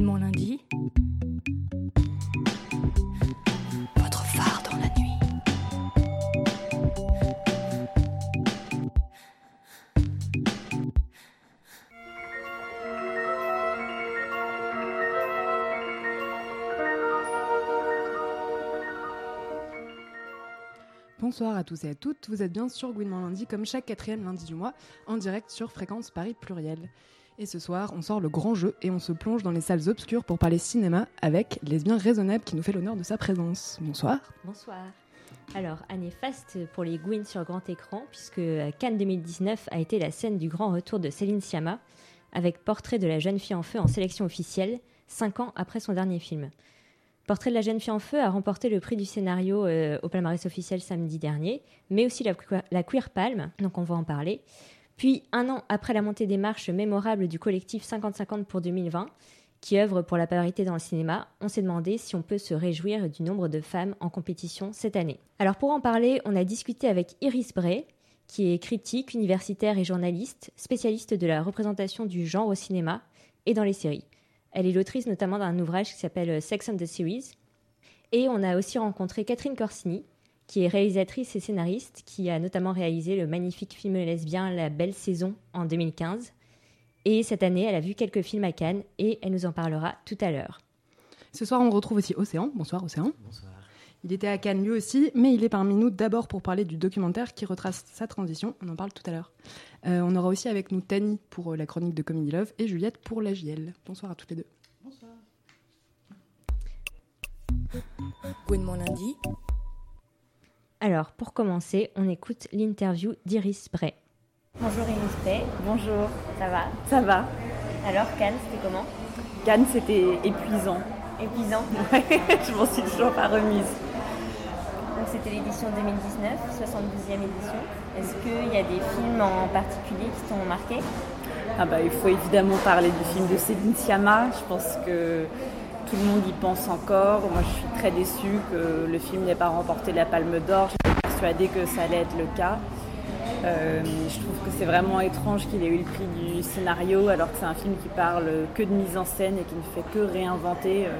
mon lundi. Votre phare dans la nuit. Bonsoir à tous et à toutes, vous êtes bien sur Gouinement Lundi comme chaque quatrième lundi du mois en direct sur Fréquence Paris Pluriel. Et ce soir, on sort le grand jeu et on se plonge dans les salles obscures pour parler cinéma avec Lesbien Raisonnable qui nous fait l'honneur de sa présence. Bonsoir. Bonsoir. Alors, année faste pour les Gwyn sur grand écran, puisque Cannes 2019 a été la scène du grand retour de Céline Sciamma, avec Portrait de la jeune fille en feu en sélection officielle, cinq ans après son dernier film. Portrait de la jeune fille en feu a remporté le prix du scénario euh, au palmarès officiel samedi dernier, mais aussi la, la Queer Palm, donc on va en parler. Puis, un an après la montée des marches mémorables du collectif 50-50 pour 2020, qui œuvre pour la parité dans le cinéma, on s'est demandé si on peut se réjouir du nombre de femmes en compétition cette année. Alors pour en parler, on a discuté avec Iris Bray, qui est critique, universitaire et journaliste, spécialiste de la représentation du genre au cinéma et dans les séries. Elle est l'autrice notamment d'un ouvrage qui s'appelle Sex and the Series. Et on a aussi rencontré Catherine Corsini, qui est réalisatrice et scénariste, qui a notamment réalisé le magnifique film lesbien La Belle Saison en 2015. Et cette année, elle a vu quelques films à Cannes et elle nous en parlera tout à l'heure. Ce soir, on retrouve aussi Océan. Bonsoir Océan. Bonsoir. Il était à Cannes lui aussi, mais il est parmi nous d'abord pour parler du documentaire qui retrace sa transition. On en parle tout à l'heure. Euh, on aura aussi avec nous Tani pour euh, la chronique de Comedy Love et Juliette pour la JL. Bonsoir à toutes les deux. Bonsoir. mon lundi. Alors, pour commencer, on écoute l'interview d'Iris Bray. Bonjour Iris Bray. Bonjour. Ça va? Ça va. Alors, Cannes, c'était comment? Cannes, c'était épuisant. Épuisant? Ouais, je m'en suis toujours pas remise. Donc, c'était l'édition 2019, 72e édition. Est-ce qu'il y a des films en particulier qui t'ont marqué? Ah bah, Il faut évidemment parler du film de Céline Sciamma. Je pense que tout le monde y pense encore. Moi, je suis très déçue que le film n'ait pas remporté la Palme d'Or. J'étais persuadée que ça allait être le cas. Euh, je trouve que c'est vraiment étrange qu'il ait eu le prix du scénario alors que c'est un film qui parle que de mise en scène et qui ne fait que réinventer euh,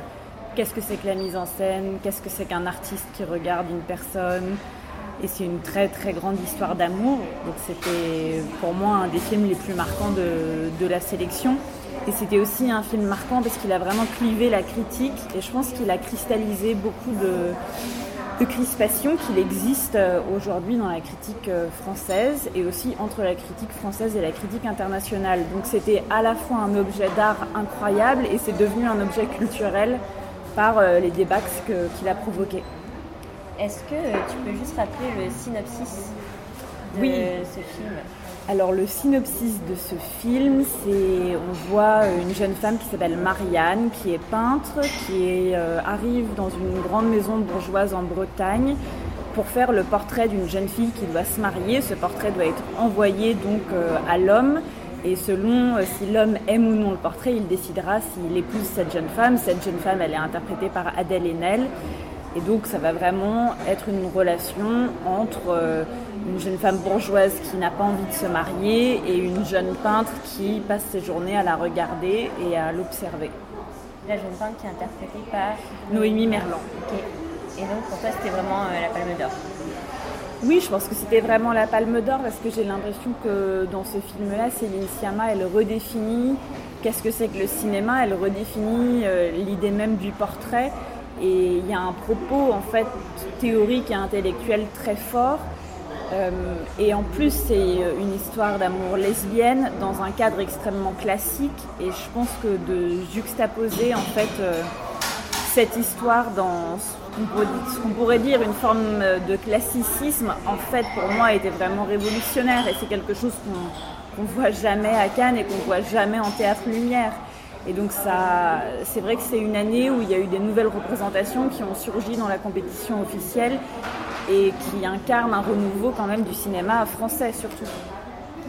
qu'est-ce que c'est que la mise en scène, qu'est-ce que c'est qu'un artiste qui regarde une personne? Et c'est une très très grande histoire d'amour. Donc c'était pour moi un des films les plus marquants de, de la sélection. Et c'était aussi un film marquant parce qu'il a vraiment clivé la critique et je pense qu'il a cristallisé beaucoup de, de crispation qu'il existe aujourd'hui dans la critique française et aussi entre la critique française et la critique internationale. Donc c'était à la fois un objet d'art incroyable et c'est devenu un objet culturel par les débats qu'il a provoqués. Est-ce que tu peux juste rappeler le synopsis de oui. ce film? Alors le synopsis de ce film, c'est on voit une jeune femme qui s'appelle Marianne, qui est peintre, qui euh, arrive dans une grande maison bourgeoise en Bretagne pour faire le portrait d'une jeune fille qui doit se marier. Ce portrait doit être envoyé donc euh, à l'homme. Et selon euh, si l'homme aime ou non le portrait, il décidera s'il épouse cette jeune femme. Cette jeune femme, elle est interprétée par Adèle Haenel. Et donc ça va vraiment être une relation entre euh, une jeune femme bourgeoise qui n'a pas envie de se marier et une jeune peintre qui passe ses journées à la regarder et à l'observer. La jeune peintre qui est interprétée par Noémie Merlan. Et donc pour toi c'était vraiment euh, la Palme d'Or Oui, je pense que c'était vraiment la Palme d'Or parce que j'ai l'impression que dans ce film-là, Céline Sciamma, elle redéfinit qu'est-ce que c'est que le cinéma, elle redéfinit euh, l'idée même du portrait et il y a un propos en fait théorique et intellectuel très fort. Euh, et en plus, c'est une histoire d'amour lesbienne dans un cadre extrêmement classique. Et je pense que de juxtaposer en fait euh, cette histoire dans ce qu'on pourrait dire une forme de classicisme, en fait, pour moi, était vraiment révolutionnaire. Et c'est quelque chose qu'on ne voit jamais à Cannes et qu'on voit jamais en théâtre lumière. Et donc ça, c'est vrai que c'est une année où il y a eu des nouvelles représentations qui ont surgi dans la compétition officielle et qui incarnent un renouveau quand même du cinéma français surtout.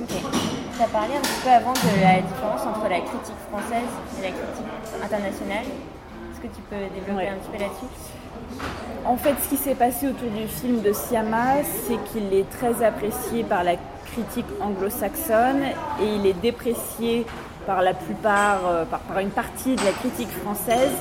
Ok. Tu as parlé un petit peu avant de la différence entre la critique française et la critique internationale. Est-ce que tu peux développer Ouais. un petit peu là-dessus? En fait, ce qui s'est passé autour du film de Siama, c'est qu'il est très apprécié par la critique anglo-saxonne et il est déprécié par la plupart, euh, par, une partie de la critique française.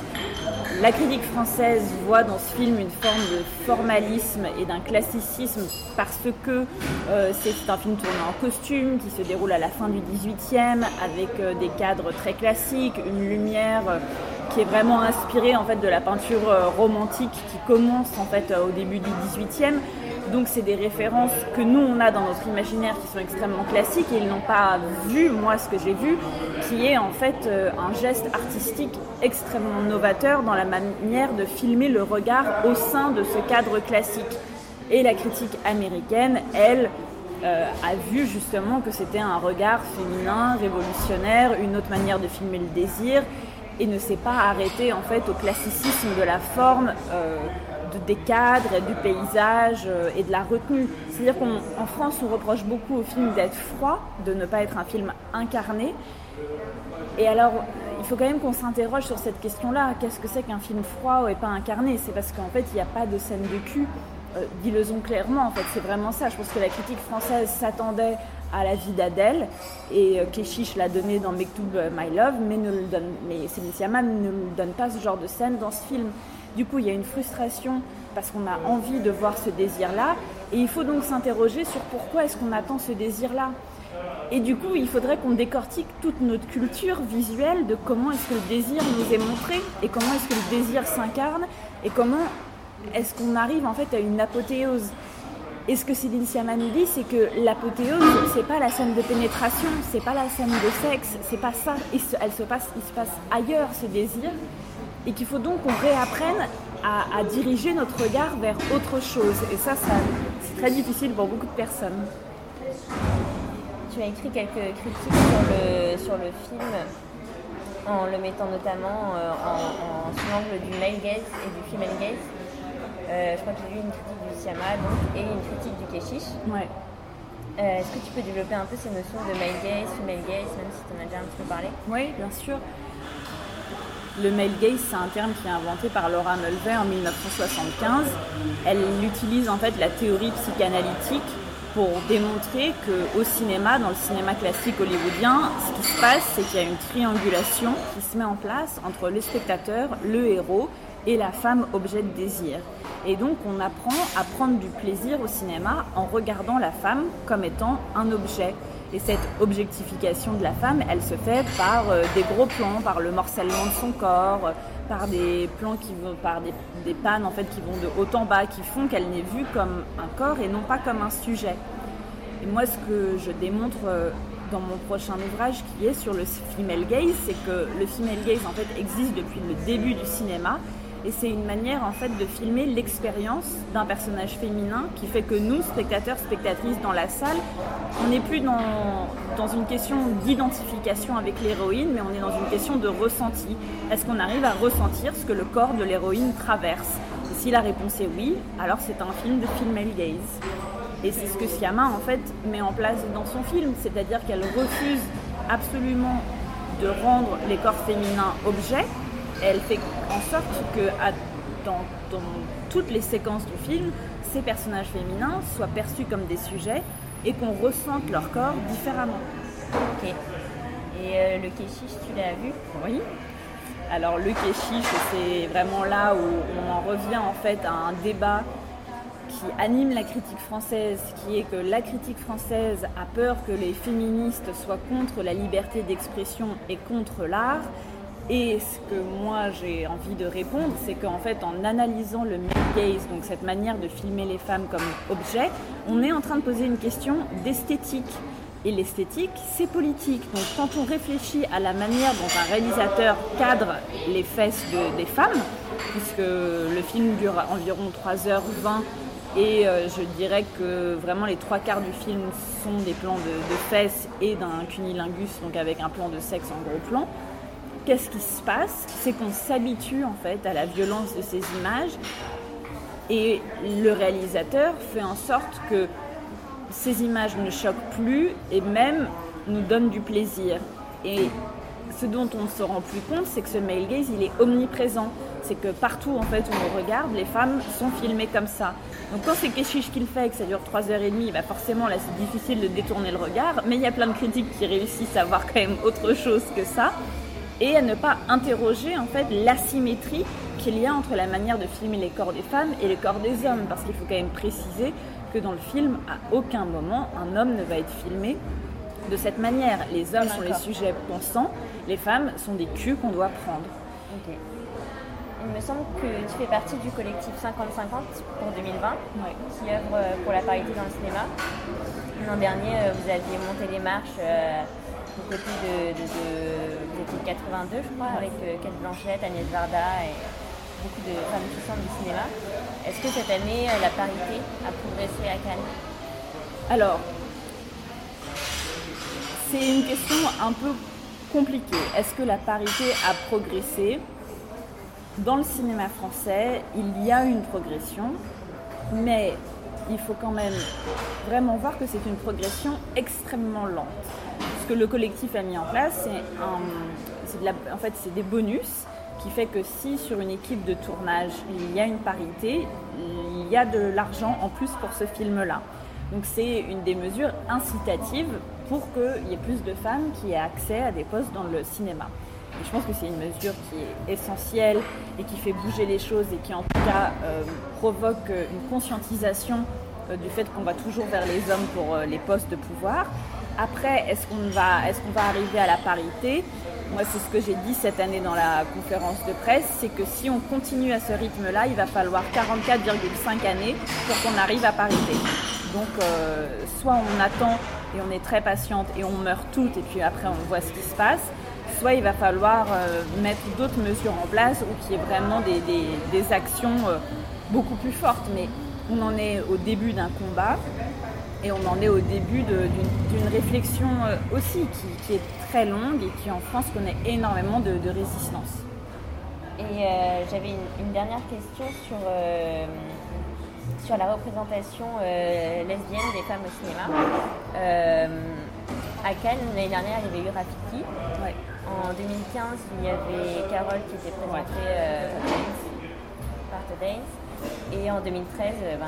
La critique française voit dans ce film une forme de formalisme et d'un classicisme parce que euh, c'est un film tourné en costume qui se déroule à la fin du 18e avec euh, des cadres très classiques, une lumière qui est vraiment inspirée en fait de la peinture romantique qui commence en fait au début du 18e donc c'est des références que nous on a dans notre imaginaire qui sont extrêmement classiques et ils n'ont pas vu moi ce que j'ai vu, qui est en fait euh, un geste artistique extrêmement novateur dans la manière de filmer le regard au sein de ce cadre classique. Et la critique américaine, elle, euh, a vu justement que c'était un regard féminin, révolutionnaire, une autre manière de filmer le désir, et ne s'est pas arrêté en fait au classicisme de la forme. Euh, des cadres, du paysage euh, et de la retenue. C'est-à-dire qu'en France, on reproche beaucoup au film d'être froid, de ne pas être un film incarné. Et alors, il faut quand même qu'on s'interroge sur cette question-là. Qu'est-ce que c'est qu'un film froid et pas incarné? C'est parce qu'en fait, il n'y a pas de scène de cul. Euh, dis-le-en clairement, en fait, c'est vraiment ça. Je pense que la critique française s'attendait à la vie d'Adèle et euh, l'a donné dans Mektoub My Love, mais, ne le ne donne pas ce genre de scène dans ce film. Du coup, il y a une frustration parce qu'on a envie de voir ce désir-là. Et il faut donc s'interroger sur pourquoi est-ce qu'on attend ce désir-là. Et du coup, il faudrait qu'on décortique toute notre culture visuelle de comment est-ce que le désir nous est montré et comment est-ce que le désir s'incarne et comment est-ce qu'on arrive en fait à une apothéose. Et ce que Sciamma nous dit, c'est que l'apothéose, c'est pas la scène de pénétration, c'est pas la scène de sexe, c'est pas ça. Elle il se passe ailleurs ce désir et qu'il faut donc qu'on réapprenne à, diriger notre regard vers autre chose. Et ça, c'est très difficile pour beaucoup de personnes. Tu as écrit quelques critiques sur le, sur le film en le mettant notamment euh, en, sous l'angle du male gaze et du female gaze. Euh, je crois que j'ai lu une critique du Siama et une critique du Keshish. Ouais. Euh, est-ce que tu peux développer un peu ces notions de male gaze, female gaze, même si tu en as déjà un petit peu parlé? Oui, bien sûr. Le male gaze, c'est un terme qui est inventé par Laura Mulvey en 1975. Elle utilise en fait la théorie psychanalytique pour démontrer qu'au cinéma, dans le cinéma classique hollywoodien, ce qui se passe, c'est qu'il y a une triangulation qui se met en place entre le spectateur, le héros et la femme objet de désir. Et donc on apprend à prendre du plaisir au cinéma en regardant la femme comme étant un objet. Et cette objectification de la femme, elle se fait par euh, des gros plans, par le morcellement de son corps, euh, par des plans qui vont, par des, pannes en fait qui vont de haut en bas, qui font qu'elle n'est vue comme un corps et non pas comme un sujet. Et moi, ce que je démontre euh, dans mon prochain ouvrage, qui est sur le female gaze, c'est que le female gaze en fait existe depuis le début du cinéma et c'est une manière en fait de filmer l'expérience d'un personnage féminin qui fait que nous, spectateurs, spectatrices dans la salle, on n'est plus dans, dans une question d'identification avec l'héroïne, mais on est dans une question de ressenti. Est-ce qu'on arrive à ressentir ce que le corps de l'héroïne traverse? Et si la réponse est oui, alors c'est un film de female gaze. Et c'est ce que Siama en fait met en place dans son film, c'est-à-dire qu'elle refuse absolument de rendre les corps féminins objets, elle fait en sorte que dans, toutes les séquences du film, ces personnages féminins soient perçus comme des sujets et qu'on ressente leur corps différemment. Ok. Et euh, le kéchiche, tu l'as vu? Oui. Alors le kéchiche, c'est vraiment là où on en revient en fait à un débat qui anime la critique française, qui est que la critique française a peur que les féministes soient contre la liberté d'expression et contre l'art, et ce que moi j'ai envie de répondre, c'est qu'en fait, en analysant le male gaze, donc cette manière de filmer les femmes comme objets, on est en train de poser une question d'esthétique. Et l'esthétique, c'est politique. Donc quand on réfléchit à la manière dont un réalisateur cadre les fesses des femmes, puisque le film dure environ 3h20 et euh, je dirais que vraiment les trois quarts du film sont des plans de fesses et d'un cunilingus, donc avec un plan de sexe en gros plan qu'est-ce qui se passe C'est qu'on s'habitue en fait à la violence de ces images et le réalisateur fait en sorte que ces images ne choquent plus et même nous donnent du plaisir. Et ce dont on ne se rend plus compte, c'est que ce male gaze, il est omniprésent. C'est que partout en fait où on regarde, les femmes sont filmées comme ça. Donc quand c'est Keshish qui le fait et que ça dure 3h30, bah forcément là c'est difficile de détourner le regard, mais il y a plein de critiques qui réussissent à voir quand même autre chose que ça et à ne pas interroger en fait l'asymétrie qu'il y a entre la manière de filmer les corps des femmes et les corps des hommes, parce qu'il faut quand même préciser que dans le film, à aucun moment, un homme ne va être filmé de cette manière. Les hommes sont les sujets pensants, les femmes sont des culs qu'on doit prendre. Il me semble que tu fais partie du collectif 50-50 pour 2020, qui œuvre euh, pour la parité dans le cinéma. L'an dernier, euh, vous aviez monté les marches euh, du côté de, de, 82, je crois, avec Kate Blanchette, Agnès Varda et beaucoup de femmes puissantes du cinéma. Est-ce que cette année, la parité a progressé à Cannes? Alors, c'est une question un peu compliquée. Est-ce que la parité a progressé? Dans le cinéma français, il y a une progression, mais il faut quand même vraiment voir que c'est une progression extrêmement lente. Que le collectif a mis en place, c'est en fait, c'est des bonus qui fait que si sur une équipe de tournage il y a une parité, il y a de l'argent en plus pour ce film-là. Donc c'est une des mesures incitatives pour qu'il y ait plus de femmes qui aient accès à des postes dans le cinéma. Et je pense que c'est une mesure qui est essentielle et qui fait bouger les choses et qui en tout cas euh, provoque une conscientisation euh, du fait qu'on va toujours vers les hommes pour euh, les postes de pouvoir. Après, est-ce qu'on va, est va arriver à la parité? Moi, c'est ce que j'ai dit cette année dans la conférence de presse, c'est que si on continue à ce rythme-là, il va falloir 44,5 années pour qu'on arrive à parité. Donc, soit on attend et on est très patiente et on meurt toutes et puis après on voit ce qui se passe. Soit il va falloir euh, mettre d'autres mesures en place ou qu'il y ait vraiment des, actions euh, beaucoup plus fortes. Mais on en est au début d'un combat et on en est au début d'une réflexion euh, aussi qui, est très longue et qui en France connaît énormément de, résistance. Et j'avais une, dernière question sur sur la représentation euh, lesbienne des femmes au cinéma. Euh, à Cannes, l'année dernière, il y avait eu Rafiki. En 2015, il y avait Carole qui était présentée euh, par Dance. Et en 2013, ben,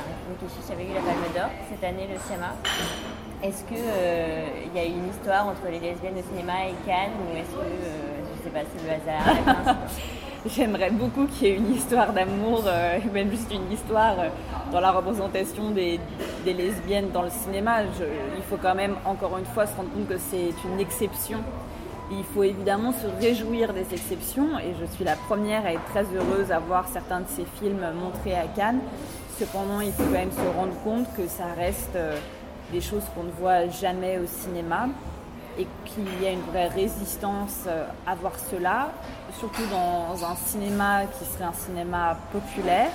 avait eu la Palme d'Or. Cette année, le Siama. Est-ce qu'il il y a une histoire entre les lesbiennes au cinéma et Cannes ou est-ce que, je ne sais pas, c'est le hasard? J'aimerais beaucoup qu'il y ait une histoire d'amour, euh, même juste une histoire euh, dans la représentation des, lesbiennes dans le cinéma. il faut quand même, encore une fois, se rendre compte que c'est une exception. Il faut évidemment se réjouir des exceptions et je suis la première à être très heureuse à voir certains de ces films montrés à Cannes. Cependant, il faut quand même se rendre compte que ça reste euh, des choses qu'on ne voit jamais au cinéma et qu'il y a une vraie résistance euh, à voir cela, surtout dans un cinéma qui serait un cinéma populaire,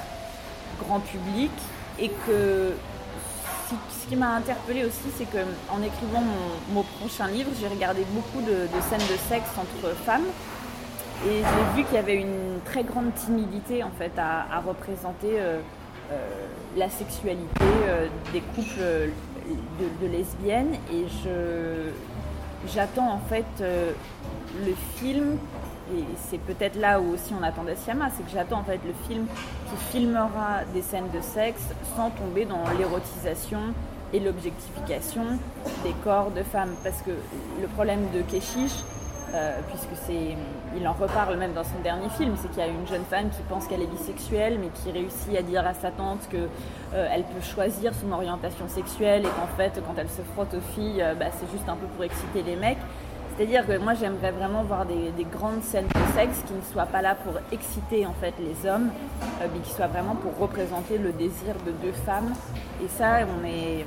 grand public, et que ce qui m'a interpellée aussi, c'est que en écrivant mon, prochain livre, j'ai regardé beaucoup de, scènes de sexe entre femmes, et j'ai vu qu'il y avait une très grande timidité en fait à, représenter euh, euh, la sexualité des couples de, de lesbiennes, et j'attends en fait euh, le film, et c'est peut-être là où aussi on attendait Siama, c'est que j'attends en fait le film qui filmera des scènes de sexe sans tomber dans l'érotisation et l'objectification des corps de femmes. Parce que le problème de Keshish, euh, puisque c'est, il en reparle même dans son dernier film, c'est qu'il y a une jeune femme qui pense qu'elle est bisexuelle, mais qui réussit à dire à sa tante qu'elle euh, peut choisir son orientation sexuelle et qu'en fait, quand elle se frotte aux filles, euh, bah, c'est juste un peu pour exciter les mecs. C'est-à-dire que moi, j'aimerais vraiment voir des, grandes scènes de sexe qui ne soient pas là pour exciter en fait les hommes, mais qui soient vraiment pour représenter le désir de deux femmes. Et ça, on est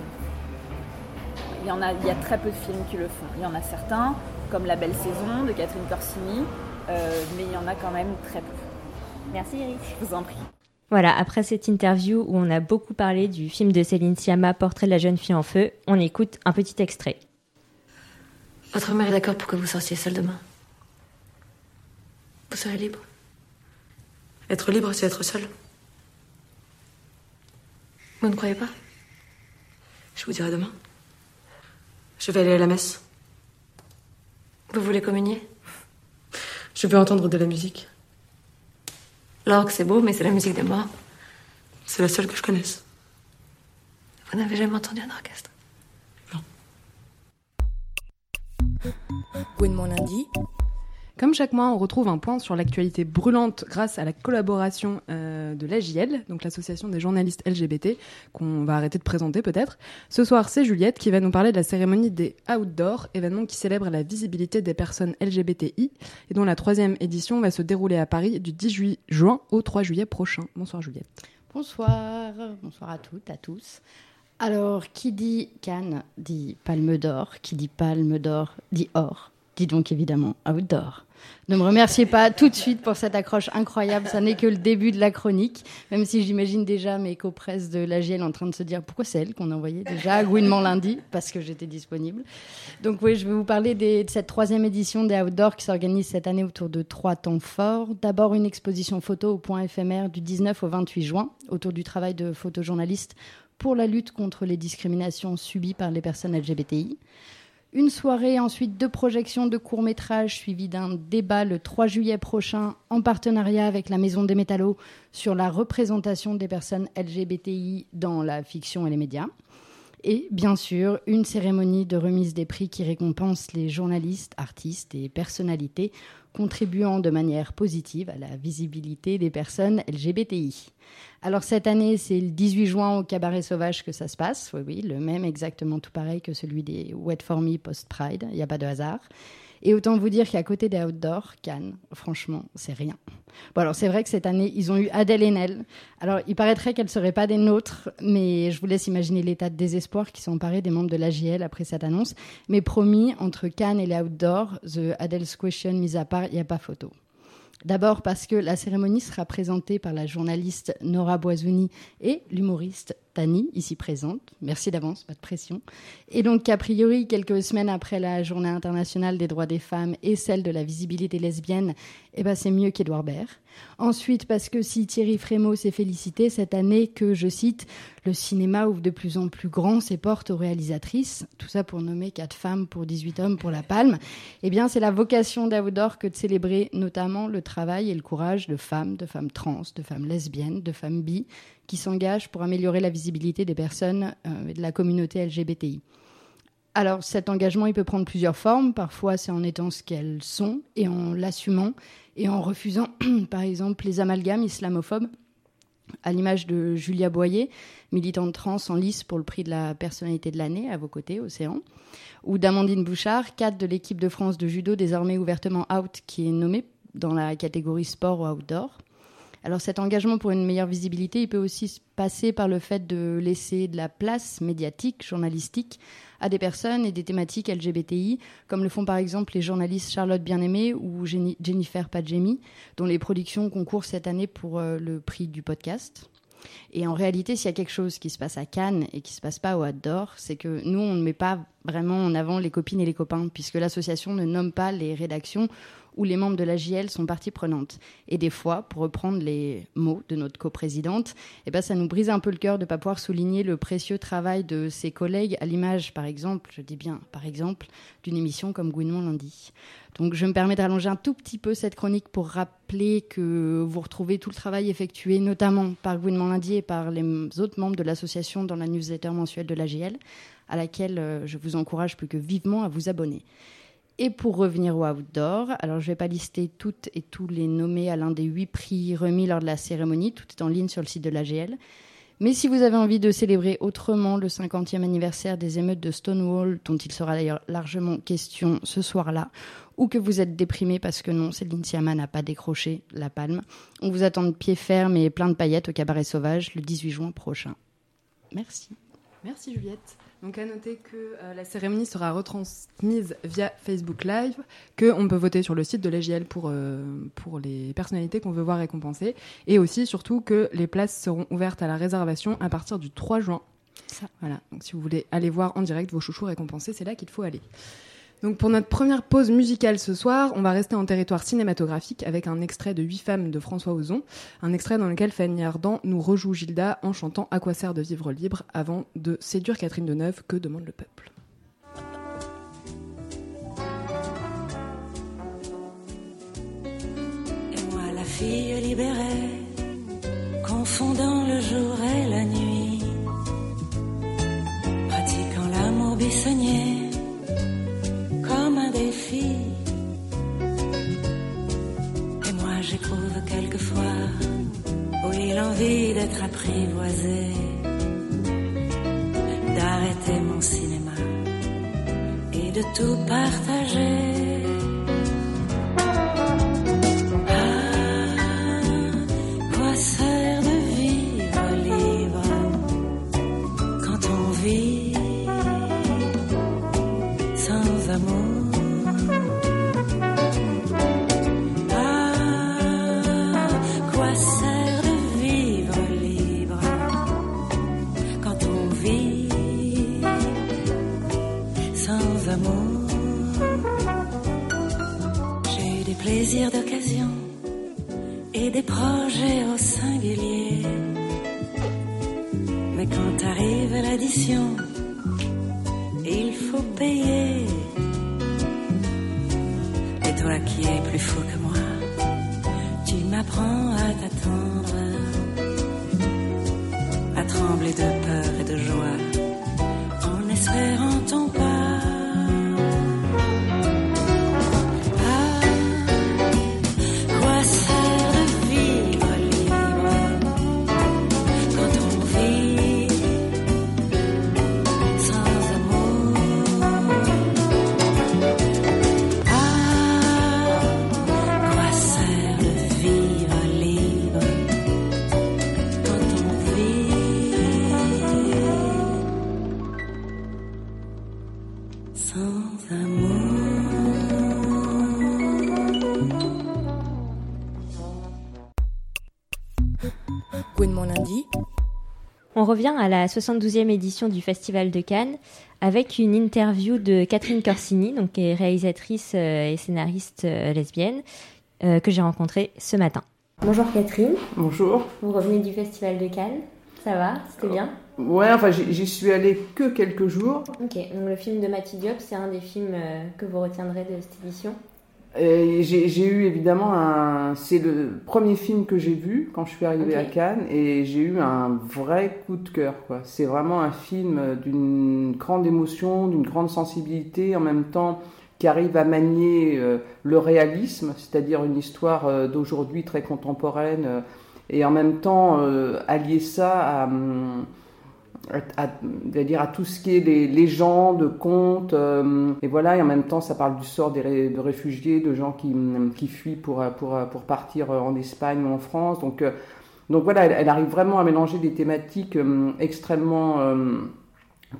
il y en a, il y a très peu de films qui le font. Il y en a certains, comme La Belle Saison de Catherine Corsini, euh, mais il y en a quand même très peu. Merci Eric. Je vous en prie. Voilà, après cette interview où on a beaucoup parlé du film de Céline Sciamma, Portrait de la jeune fille en feu, on écoute un petit extrait. Votre mère est d'accord pour que vous sortiez seule demain Vous serez libre Être libre, c'est être seul. Vous ne croyez pas? Je vous dirai demain. Je vais aller à la messe. Vous voulez communier? Je veux entendre de la musique. L'orgue, c'est beau, mais c'est la musique des morts. C'est la seule que je connaisse. Vous n'avez jamais entendu un orchestre? Mon lundi. Comme chaque mois, on retrouve un point sur l'actualité brûlante grâce à la collaboration euh, de l'AJL, donc l'association des journalistes LGBT, qu'on va arrêter de présenter peut-être. Ce soir, c'est Juliette qui va nous parler de la cérémonie des Outdoors, événement qui célèbre la visibilité des personnes LGBTI et dont la troisième édition va se dérouler à Paris du 18 juin au 3 juillet prochain. Bonsoir Juliette. Bonsoir, bonsoir à toutes, à tous. Alors, qui dit Cannes dit Palme d'Or, qui dit Palme d'Or dit Or, dit donc évidemment Outdoor. Ne me remerciez pas tout de suite pour cette accroche incroyable. Ça n'est que le début de la chronique, même si j'imagine déjà mes copresses de l'AGL en train de se dire pourquoi c'est elle qu'on a envoyé déjà à Gouinement lundi, parce que j'étais disponible. Donc oui, je vais vous parler de cette troisième édition des Outdoors qui s'organise cette année autour de trois temps forts. D'abord une exposition photo au point éphémère du 19 au 28 juin autour du travail de photojournalistes pour la lutte contre les discriminations subies par les personnes LGBTI. Une soirée ensuite de projection de courts-métrages suivi d'un débat le 3 juillet prochain en partenariat avec la Maison des Métallos sur la représentation des personnes LGBTI dans la fiction et les médias. Et bien sûr, une cérémonie de remise des prix qui récompense les journalistes, artistes et personnalités contribuant de manière positive à la visibilité des personnes LGBTI. Alors cette année, c'est le 18 juin au Cabaret Sauvage que ça se passe. Oui, oui, le même, exactement tout pareil que celui des Wet For Me Post-Pride. Il n'y a pas de hasard. Et autant vous dire qu'à côté des outdoors, Cannes, franchement, c'est rien. Bon, alors c'est vrai que cette année, ils ont eu Adèle Haenel. Alors, il paraîtrait qu'elle ne serait pas des nôtres, mais je vous laisse imaginer l'état de désespoir qui sont emparés des membres de l'AGL après cette annonce. Mais promis, entre Cannes et les outdoors, The Adele's Question mise à part, il n'y a pas photo. D'abord parce que la cérémonie sera présentée par la journaliste Nora Boisouni et l'humoriste Tani, ici présente. Merci d'avance, pas de pression. Et donc, a priori, quelques semaines après la Journée internationale des droits des femmes et celle de la visibilité lesbienne, eh ben, c'est mieux qu'Edouard Baird. Ensuite, parce que si Thierry Frémaux s'est félicité cette année que, je cite, le cinéma ouvre de plus en plus grand ses portes aux réalisatrices, tout ça pour nommer quatre femmes pour 18 hommes pour la palme, eh bien, c'est la vocation d'Outdoor que de célébrer notamment le travail et le courage de femmes, de femmes trans, de femmes lesbiennes, de femmes bi, qui s'engagent pour améliorer la visibilité des personnes euh, et de la communauté LGBTI. Alors cet engagement, il peut prendre plusieurs formes. Parfois, c'est en étant ce qu'elles sont et en l'assumant et en refusant, par exemple, les amalgames islamophobes, à l'image de Julia Boyer, militante trans en lice pour le prix de la personnalité de l'année à vos côtés, Océan, ou d'Amandine Bouchard, cadre de l'équipe de France de judo désormais ouvertement out, qui est nommée dans la catégorie sport ou outdoor. Alors cet engagement pour une meilleure visibilité, il peut aussi passer par le fait de laisser de la place médiatique, journalistique, à des personnes et des thématiques LGBTI, comme le font par exemple les journalistes Charlotte Bien-Aimée ou Jennifer Padjemi, dont les productions concourent cette année pour euh, le prix du podcast. Et en réalité, s'il y a quelque chose qui se passe à Cannes et qui se passe pas au Adore, c'est que nous, on ne met pas vraiment en avant les copines et les copains, puisque l'association ne nomme pas les rédactions où les membres de la JL sont partie prenante. Et des fois, pour reprendre les mots de notre coprésidente, eh ben, ça nous brise un peu le cœur de ne pas pouvoir souligner le précieux travail de ses collègues, à l'image, par exemple, je dis bien par exemple, d'une émission comme Gouinement lundi. Donc je me permets de rallonger un tout petit peu cette chronique pour rappeler que vous retrouvez tout le travail effectué, notamment par Gouinement lundi et par les autres membres de l'association dans la newsletter mensuelle de la JL, à laquelle euh, je vous encourage plus que vivement à vous abonner. Et pour revenir au outdoor, alors je ne vais pas lister toutes et tous les nommés à l'un des huit prix remis lors de la cérémonie, tout est en ligne sur le site de l'AGL. Mais si vous avez envie de célébrer autrement le 50e anniversaire des émeutes de Stonewall, dont il sera d'ailleurs largement question ce soir-là, ou que vous êtes déprimé parce que non, Céline Sciamma n'a pas décroché la palme, on vous attend de pied ferme et plein de paillettes au cabaret sauvage le 18 juin prochain. Merci. Merci Juliette. Donc à noter que euh, la cérémonie sera retransmise via Facebook Live, qu'on peut voter sur le site de l'EGL pour, euh, pour les personnalités qu'on veut voir récompensées, et aussi surtout que les places seront ouvertes à la réservation à partir du 3 juin. Voilà, donc si vous voulez aller voir en direct vos chouchous récompensés, c'est là qu'il faut aller. Donc pour notre première pause musicale ce soir, on va rester en territoire cinématographique avec un extrait de Huit femmes de François Ozon, un extrait dans lequel Fanny Ardant nous rejoue Gilda en chantant À quoi sert de vivre libre avant de séduire Catherine Deneuve, que demande le peuple? fille libérée, confondant le jour et la nuit, pratiquant l'amour buissonnier Et moi j'éprouve quelquefois, oui, l'envie d'être apprivoisé, d'arrêter mon cinéma et de tout partager. D'occasion et des projets au singulier. Mais quand arrive l'addition, il faut payer. Et toi qui es plus fou que moi, tu m'apprends à t'attendre, à trembler de peur et de joie, en espérant ton pas. On revient à la 72e édition du Festival de Cannes avec une interview de Catherine Corsini, donc qui est réalisatrice euh, et scénariste euh, lesbienne, euh, que j'ai rencontrée ce matin. Bonjour Catherine, Bonjour. vous revenez du Festival de Cannes, ça va, c'était bien? Ouais, enfin, j'y suis allée que quelques jours. Ok, donc le film de Matty Diop, c'est un des films que vous retiendrez de cette édition? J'ai eu évidemment un. C'est le premier film que j'ai vu quand je suis arrivée à Cannes et j'ai eu un vrai coup de cœur. C'est vraiment un film d'une grande émotion, d'une grande sensibilité, en même temps qui arrive à manier euh, le réalisme, c'est-à-dire une histoire euh, d'aujourd'hui très contemporaine, euh, et en même temps euh, allier ça à. hum, à, à- c'est-à-dire à tout ce qui est les légendes, contes, euh, et voilà, et en même temps ça parle du sort des de réfugiés, de gens qui, qui fuient pour, euh, pour, euh, pour partir en Espagne ou en France. Donc, donc voilà, elle, arrive vraiment à mélanger des thématiques extrêmement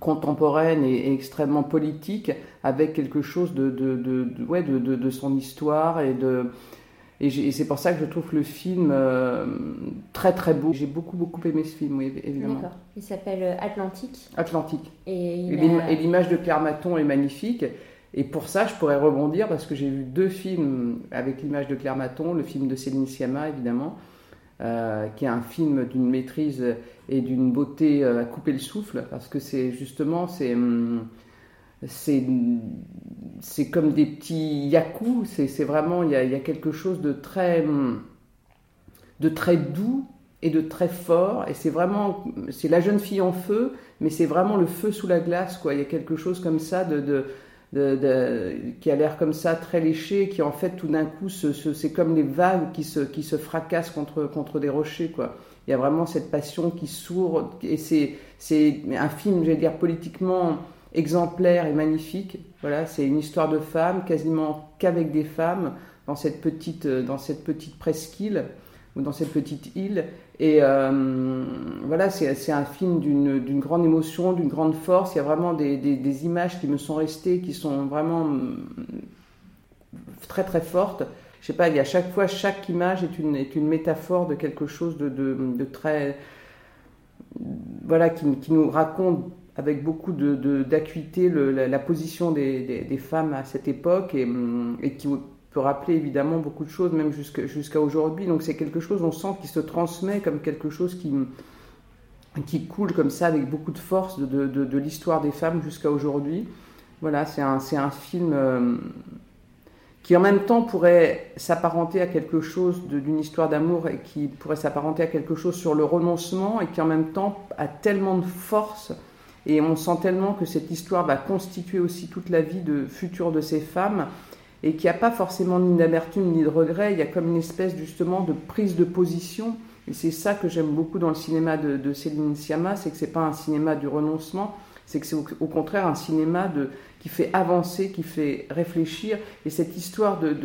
contemporaines et, extrêmement politiques avec quelque chose de, de, ouais, de, de son histoire et de... Et, c'est pour ça que je trouve le film euh, très très beau. J'ai beaucoup beaucoup aimé ce film, oui, évidemment. D'accord. Il s'appelle euh, Atlantique Atlantique. et a- l'image de Claire Maton est magnifique. Et pour ça, je pourrais rebondir parce que j'ai vu deux films avec l'image de Claire Maton, le film de Céline Sciamma évidemment, euh, qui est un film d'une maîtrise et d'une beauté à couper le souffle, parce que c'est justement c'est hum, c'est c'est comme des petits yakus. C'est vraiment il y a, y a quelque chose de très de très doux et de très fort. Et c'est vraiment c'est la jeune fille en feu, mais c'est vraiment le feu sous la glace quoi. Il y a quelque chose comme ça de, de qui a l'air comme ça très léché, qui en fait tout d'un coup, c'est comme les vagues qui se, qui se fracassent contre, contre des rochers. Quoi. Il y a vraiment cette passion qui sourd, et c'est, c'est un film, j'allais dire, politiquement exemplaire et magnifique. Voilà, c'est une histoire de femmes, quasiment qu'avec des femmes, dans cette petite, dans cette petite presqu'île, ou dans cette petite île. Et euh, voilà, c'est un film d'une grande émotion, d'une grande force. Il y a vraiment des, des- images qui me sont restées, qui sont vraiment très très fortes. Je sais pas, il y a chaque fois, chaque image est une, est une métaphore de quelque chose de, de, de très. Voilà, qui, qui nous raconte avec beaucoup de- de- d'acuité le- la, position des, des- femmes à cette époque et, hum, et qui peut rappeler évidemment beaucoup de choses, même jusqu'à jusqu'à aujourd'hui. Donc c'est quelque chose, on sent, qui se transmet comme quelque chose qui, qui coule comme ça avec beaucoup de force de, de- de- de l'histoire des femmes jusqu'à aujourd'hui. Voilà, c'est un, un film euh, qui en même temps pourrait s'apparenter à quelque chose d'une histoire d'amour et qui pourrait s'apparenter à quelque chose sur le renoncement et qui en même temps a tellement de force et on sent tellement que cette histoire va constituer aussi toute la vie future de ces femmes et qu'il n'y a pas forcément ni d'amertume ni de regret, il y a comme une espèce justement de prise de position. Et c'est ça que j'aime beaucoup dans le cinéma de, Céline Sciamma, c'est que c'est pas un cinéma du renoncement, c'est que c'est au, contraire un cinéma qui fait avancer, qui fait réfléchir. Et cette histoire de,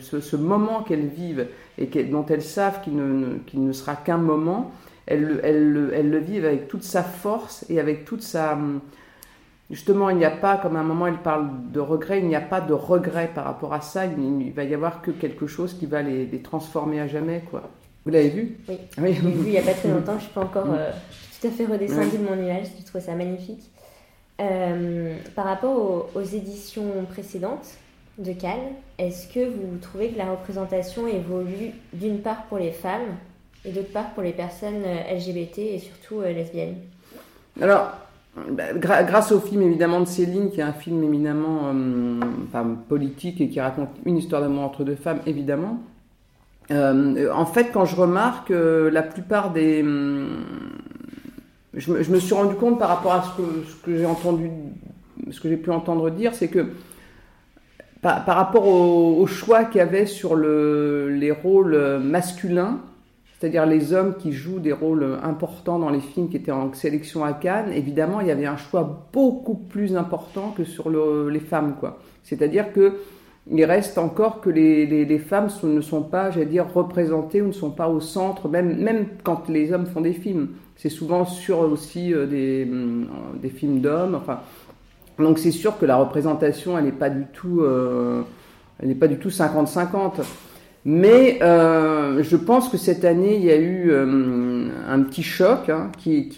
ce, moment qu'elles vivent et dont elles savent qu'il ne sera qu'un moment, elles, le vivent avec toute sa force et avec toute sa Justement, il n'y a pas, comme à un moment elle parle de regret, il n'y a pas de regret par rapport à ça. Il, il va y avoir que quelque chose qui va les, les transformer à jamais, quoi. Vous l'avez vu? Oui. oui. Je l'ai vu il n'y a pas très longtemps. Je ne suis pas encore euh, tout à fait redescendue de mon nuage. Je trouve ça magnifique. Euh, par rapport aux, aux, éditions précédentes de Cannes, est-ce que vous trouvez que la représentation évolue d'une part pour les femmes et d'autre part pour les personnes euh, LGBT et surtout lesbiennes Alors, bah, grâce au film évidemment de Céline, qui est un film éminemment euh, politique et qui raconte une histoire d'amour entre deux femmes, évidemment. Euh, en fait, quand je remarque euh, la plupart des, hum, je, me, suis rendu compte par rapport à ce que, j'ai entendu, ce que j'ai pu entendre dire, c'est que par, rapport au, choix qu'il y avait sur le, les rôles masculins, c'est-à-dire les hommes qui jouent des rôles importants dans les films qui étaient en sélection à Cannes, évidemment, il y avait un choix beaucoup plus important que sur le, les femmes, quoi. C'est-à-dire que il reste encore que les, femmes ne sont pas, j'allais dire, représentées ou ne sont pas au centre, même, même quand les hommes font des films. C'est souvent sur aussi euh, des, euh, des films d'hommes. Enfin, donc c'est sûr que la représentation, n'est pas du tout, euh, elle n'est pas du tout 50-50. Mais euh, je pense que cette année, il y a eu euh, un petit choc hein, qui,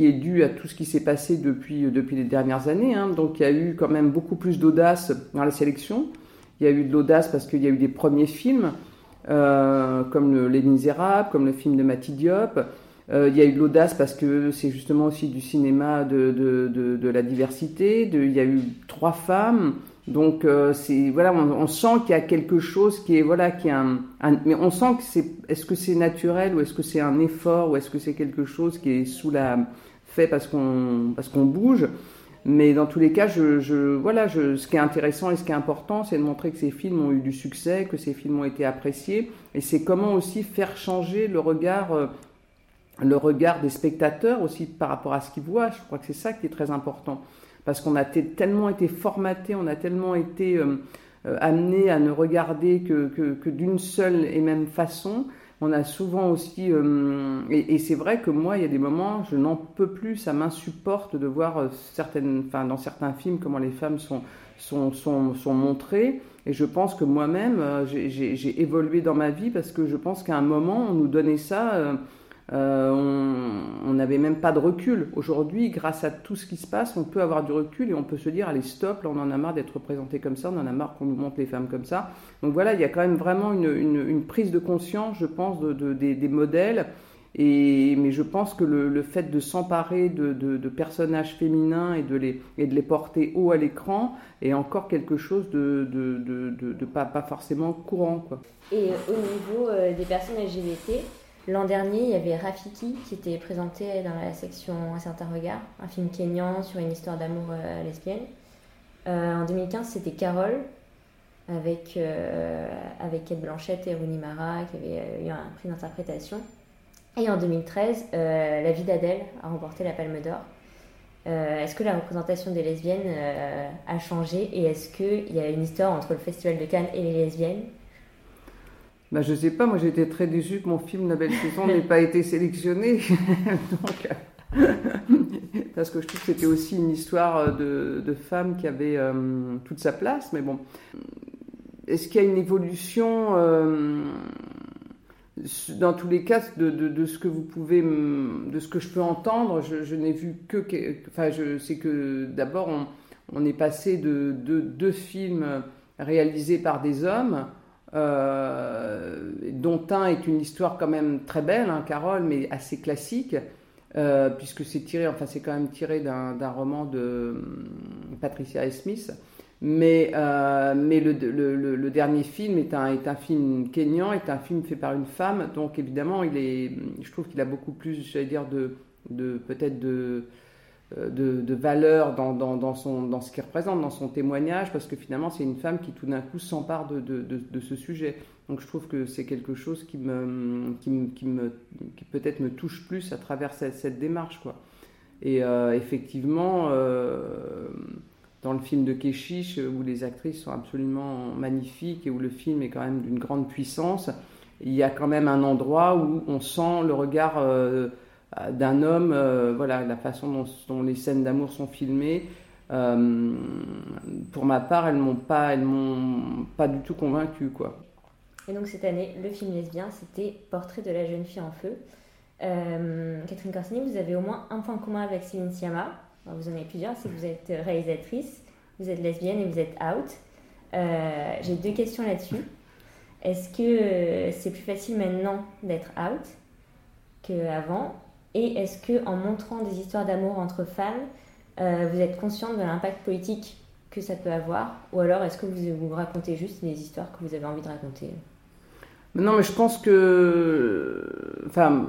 est dû à tout ce qui s'est passé depuis, depuis les dernières années. Hein. Donc il y a eu quand même beaucoup plus d'audace dans la sélection. Il y a eu de l'audace parce qu'il y a eu des premiers films, euh, comme le, Les Misérables, comme le film de Mati Diop. Euh, il y a eu de l'audace parce que c'est justement aussi du cinéma de, la diversité. Il y a eu trois femmes. Donc euh, voilà, on, sent qu'il y a quelque chose qui est voilà, qui est un, mais on sent que c'est est-ce que c'est naturel ou est-ce que c'est un effort ou est-ce que c'est quelque chose qui est sous la fait parce qu'on parce qu'on bouge. Mais dans tous les cas, je, voilà, ce qui est intéressant et ce qui est important, c'est de montrer que ces films ont eu du succès, que ces films ont été appréciés, et c'est comment aussi faire changer le regard euh, le regard des spectateurs aussi par rapport à ce qu'ils voient. Je crois que c'est ça qui est très important parce qu'on a tellement été formaté, on a tellement été euh, euh, amené à ne regarder que, d'une seule et même façon. On a souvent aussi, euh, et, c'est vrai que moi, il y a des moments, je n'en peux plus, ça m'insupporte de voir euh, certaines, enfin, dans certains films comment les femmes sont, sont, sont, sont montrées. Et je pense que moi-même, j'ai évolué dans ma vie parce que je pense qu'à un moment, on nous donnait ça. Euh, on n'avait même pas de recul. Aujourd'hui, grâce à tout ce qui se passe, on peut avoir du recul et on peut se dire allez stop, on en a marre d'être représenté comme ça, on en a marre qu'on nous montre les femmes comme ça. Donc voilà, il y a quand même vraiment une, prise de conscience, je pense, de, de, des, modèles. Et, mais je pense que le, fait de s'emparer de, personnages féminins et de les, porter haut à l'écran est encore quelque chose de, pas, pas, forcément courant. Quoi. Et au niveau euh, des personnes LGBT, L'an dernier, il y avait Rafiki qui était présenté dans la section Un certain regard, un film kényan sur une histoire d'amour euh, lesbienne. Euh, en 2015, c'était Carole avec, euh, avec Kate et Rooney Mara qui avait euh, eu un prix d'interprétation. Et en 2013, euh, La vie d'Adèle a remporté la Palme d'Or. Est-ce que la représentation des lesbiennes a changé et est-ce qu'il y a une histoire entre le Festival de Cannes et les lesbiennes? Ben, je sais pas, moi j'ai été très déçue que mon film La Belle Saison n'ait pas été sélectionné. Donc, parce que je trouve que c'était aussi une histoire de, de femme qui avait euh, toute sa place. Mais bon, est-ce qu'il y a une évolution euh, dans tous les cas de, de, de, ce que vous pouvez, de ce que je peux entendre? Je, n'ai vu que, enfin, je que d'abord on, on, est passé de deux films réalisés par des hommes euh, dont un est une histoire quand même très belle, hein, Carole, mais assez classique, euh, puisque c'est tiré, enfin c'est quand même tiré d'un roman de hum, Patricia Smith. Mais, euh, mais le, dernier film est un, est un film kényan, est un film fait par une femme, donc évidemment, il est, je trouve qu'il a beaucoup plus, j'allais dire, de, de peut-être de, de, de, valeur dans, dans, son, dans ce qu'il représente, dans son témoignage, parce que finalement, c'est une femme qui tout d'un coup s'empare de, de, ce sujet. Donc je trouve que c'est quelque chose qui, me, qui, me, qui, peut-être me touche plus à travers cette, démarche. Quoi. Et euh, effectivement, euh, dans le film de Keshish, où les actrices sont absolument magnifiques et où le film est quand même d'une grande puissance, il y a quand même un endroit où on sent le regard euh, d'un homme, euh, voilà, la façon dont, les scènes d'amour sont filmées. Euh, pour ma part, elles m'ont pas, elles m'ont pas du tout convaincu, quoi. Et donc cette année, le film lesbien, c'était Portrait de la jeune fille en feu. Catherine Corsini, vous avez au moins un point commun avec Céline Sciamma vous en avez plusieurs, c'est que vous êtes réalisatrice, vous êtes lesbienne et vous êtes out. Euh, j'ai deux questions là-dessus. Est-ce que euh, c'est plus facile maintenant d'être out qu'avant Et est-ce que en montrant des histoires d'amour entre femmes, euh, vous êtes consciente de l'impact politique que ça peut avoir? Ou alors est-ce que vous, vous racontez juste les histoires que vous avez envie de raconter? Non, mais je pense que. Enfin,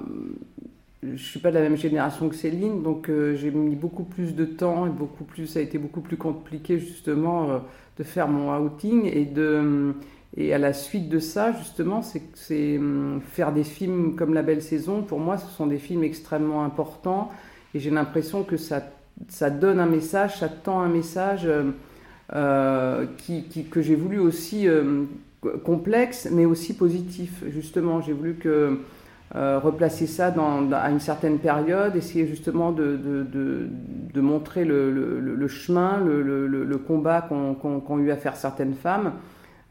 je suis pas de la même génération que Céline, donc euh, j'ai mis beaucoup plus de temps et beaucoup plus, ça a été beaucoup plus compliqué justement euh, de faire mon outing et de et à la suite de ça justement, c'est hum, faire des films comme La Belle Saison. Pour moi, ce sont des films extrêmement importants et j'ai l'impression que ça ça donne un message, ça tend un message euh, qui, qui, que j'ai voulu aussi complexe, mais aussi positif. Justement, j'ai voulu que euh, replacer ça à une certaine période, essayer justement de, de, montrer le, chemin, le, combat qu'ont eu à faire certaines femmes, euh,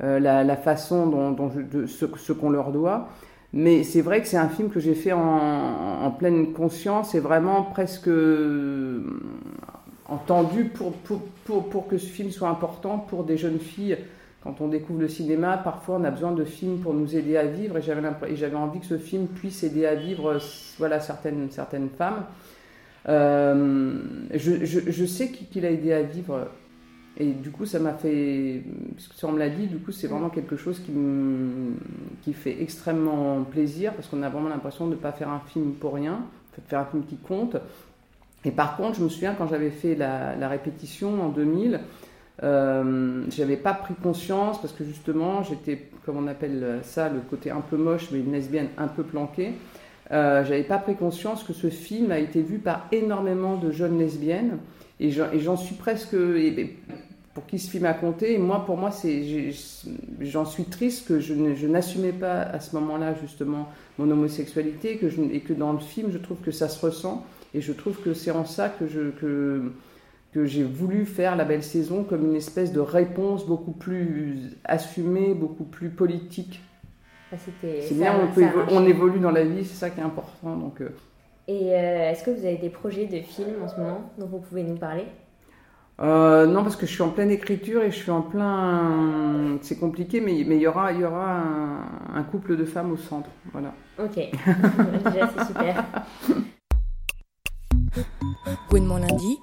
la, la, façon dont, ce, qu'on leur doit. Mais c'est vrai que c'est un film que j'ai fait en, pleine conscience et vraiment presque euh, entendu pour, pour, pour, que ce film soit important pour des jeunes filles quand on découvre le cinéma, parfois on a besoin de films pour nous aider à vivre et j'avais envie que ce film puisse aider à vivre euh, voilà, certaines, certaines femmes. Euh, je, je, sais qu'il a aidé à vivre et du coup ça m'a fait, ça on me l'a dit, du coup c'est vraiment quelque chose qui, qui fait extrêmement plaisir parce qu'on a vraiment l'impression de ne pas faire un film pour rien, de faire un film qui compte. Et par contre, je me souviens quand j'avais fait la, la répétition en 2000, euh, j'avais pas pris conscience parce que justement j'étais, comme on appelle ça, le côté un peu moche, mais une lesbienne un peu planquée. Euh, j'avais pas pris conscience que ce film a été vu par énormément de jeunes lesbiennes et j'en suis presque pour qui ce film a compté. Et moi, pour moi, c'est j'en suis triste que je, n'assumais pas à ce moment-là justement mon homosexualité que je, et que dans le film, je trouve que ça se ressent et je trouve que c'est en ça que je que que j'ai voulu faire la belle saison comme une espèce de réponse beaucoup plus assumée, beaucoup plus politique. Ah, c'est bien, on, évolue dans la vie, c'est ça qui est important. Donc, euh. Et euh, est-ce que vous avez des projets de films en ce moment dont vous pouvez nous parler? Euh, non, parce que je suis en pleine écriture et je suis en plein. C'est compliqué, mais il y aura, il y aura un, couple de femmes au centre. Voilà. Ok. Déjà, c'est super. mon lundi,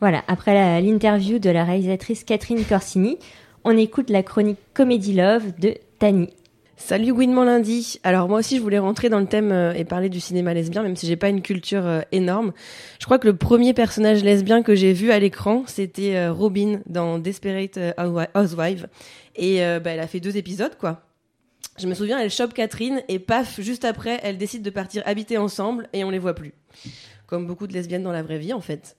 voilà, après l'interview de la réalisatrice Catherine Corsini, on écoute la chronique Comedy Love de Tani. Salut Gouinement lundi. Alors moi aussi je voulais rentrer dans le thème euh, et parler du cinéma lesbien, même si j'ai pas une culture euh, énorme. Je crois que le premier personnage lesbien que j'ai vu à l'écran, c'était euh, Robin dans Desperate Housewives, et bah, elle a fait deux épisodes quoi. Je me souviens, elle chope Catherine et paf, juste après, elle décide de partir habiter ensemble et on les voit plus. Comme beaucoup de lesbiennes dans la vraie vie en fait.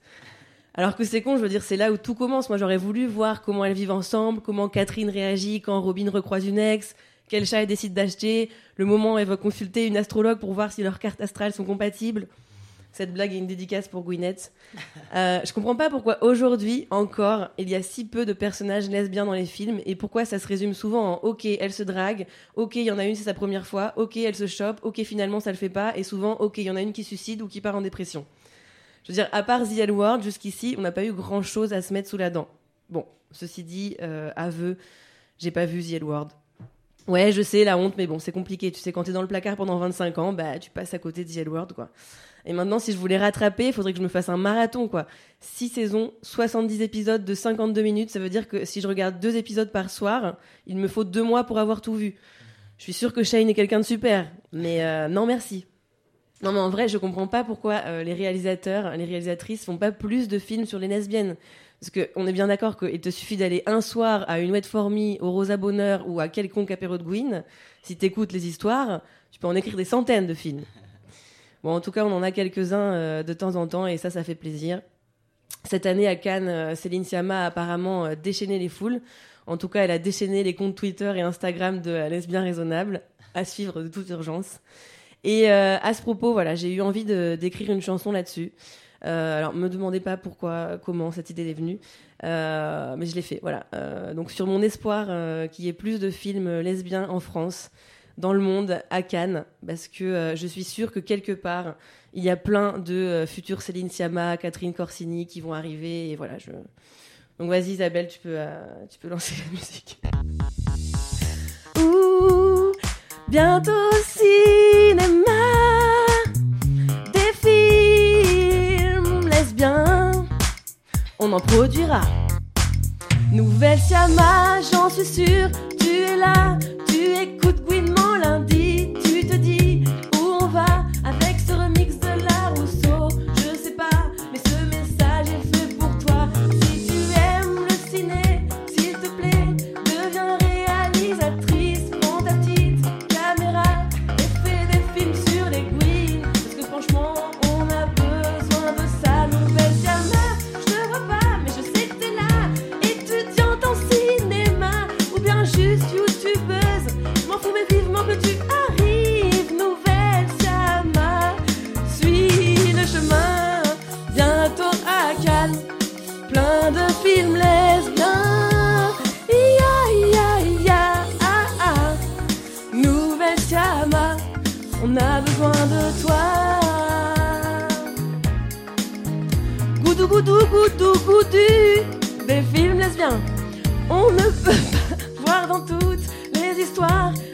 Alors que c'est con, je veux dire, c'est là où tout commence. Moi, j'aurais voulu voir comment elles vivent ensemble, comment Catherine réagit quand Robin recroise une ex, quel chat elle décide d'acheter, le moment où elle va consulter une astrologue pour voir si leurs cartes astrales sont compatibles. Cette blague est une dédicace pour Gwyneth. Euh, je comprends pas pourquoi aujourd'hui encore il y a si peu de personnages lesbiens dans les films et pourquoi ça se résume souvent en ok elle se drague, ok il y en a une c'est sa première fois, ok elle se chope, ok finalement ça le fait pas et souvent ok il y en a une qui suicide ou qui part en dépression. Je veux dire, à part The L Word, jusqu'ici, on n'a pas eu grand chose à se mettre sous la dent. Bon, ceci dit, euh, aveu, j'ai pas vu The L Word. Ouais, je sais, la honte, mais bon, c'est compliqué. Tu sais, quand t'es dans le placard pendant 25 ans, bah, tu passes à côté de The World, quoi. Et maintenant, si je voulais rattraper, il faudrait que je me fasse un marathon, quoi. 6 saisons, 70 épisodes de 52 minutes, ça veut dire que si je regarde deux épisodes par soir, il me faut deux mois pour avoir tout vu. Je suis sûre que Shane est quelqu'un de super, mais euh, non merci. Non mais en vrai, je comprends pas pourquoi euh, les réalisateurs, les réalisatrices font pas plus de films sur les lesbiennes. Parce qu'on est bien d'accord qu'il te suffit d'aller un soir à une Wet For Me, au Rosa Bonheur ou à quelconque apéro de Gwyn. Si t'écoutes les histoires, tu peux en écrire des centaines de films. Bon, en tout cas, on en a quelques-uns euh, de temps en temps et ça, ça fait plaisir. Cette année à Cannes, euh, Céline Sciamma a apparemment euh, déchaîné les foules. En tout cas, elle a déchaîné les comptes Twitter et Instagram de Lesbien Raisonnable, à suivre de toute urgence. Et à ce propos, voilà, j'ai eu envie d'écrire une chanson là-dessus. Euh, alors, me demandez pas pourquoi, comment cette idée est venue, euh, mais je l'ai fait. Voilà. Euh, donc, sur mon espoir qu'il y ait plus de films lesbiens en France, dans le monde, à Cannes, parce que je suis sûre que quelque part, il y a plein de futurs Céline Sciamma, Catherine Corsini qui vont arriver. Et voilà. Donc, vas-y, Isabelle, tu peux, tu peux lancer la musique. Ouh, bientôt cinéma. On en produira. Nouvelle Siama, j'en suis sûre, tu es là, tu écoutes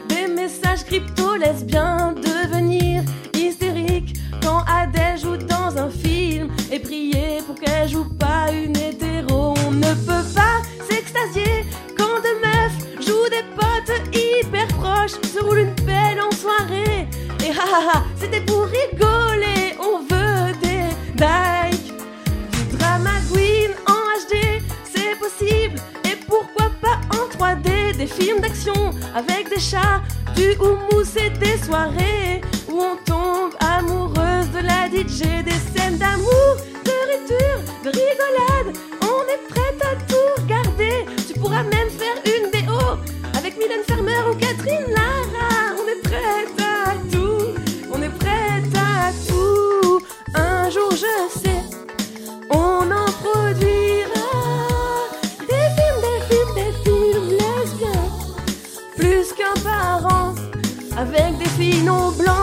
des messages crypto-lesbiens devenir hystériques. Quand Adèle joue dans un film et prier pour qu'elle joue Des films d'action avec des chats, du houmous et des soirées où on tombe amoureuse de la DJ. Des scènes d'amour, de rupture, de rigolade. On est prête à tout regarder. Tu pourras même faire une BO avec Mylène Farmer ou Catherine Lara. Avec des filles non blanches.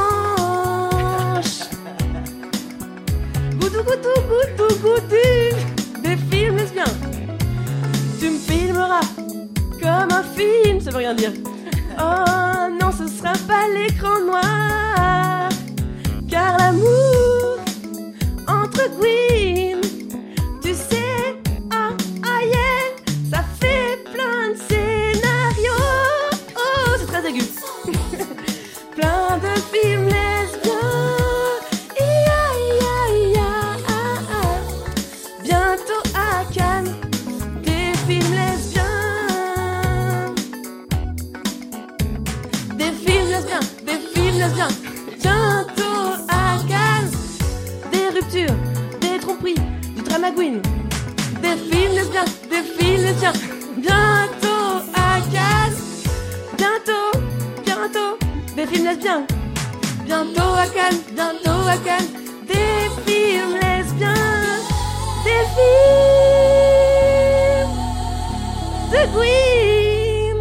Goudou, goudou, goudou, goudou, des films lesbiens. Tu me filmeras comme un film, ça veut rien dire. Oh non, ce sera pas l'écran noir, car l'amour entre Gwyn, films lesbiens, des films lesbiens. Bientôt à Cannes, bientôt, bientôt, des films lesbiens. Bientôt à Cannes, bientôt à Cannes, lesbiens. Des films de Queen.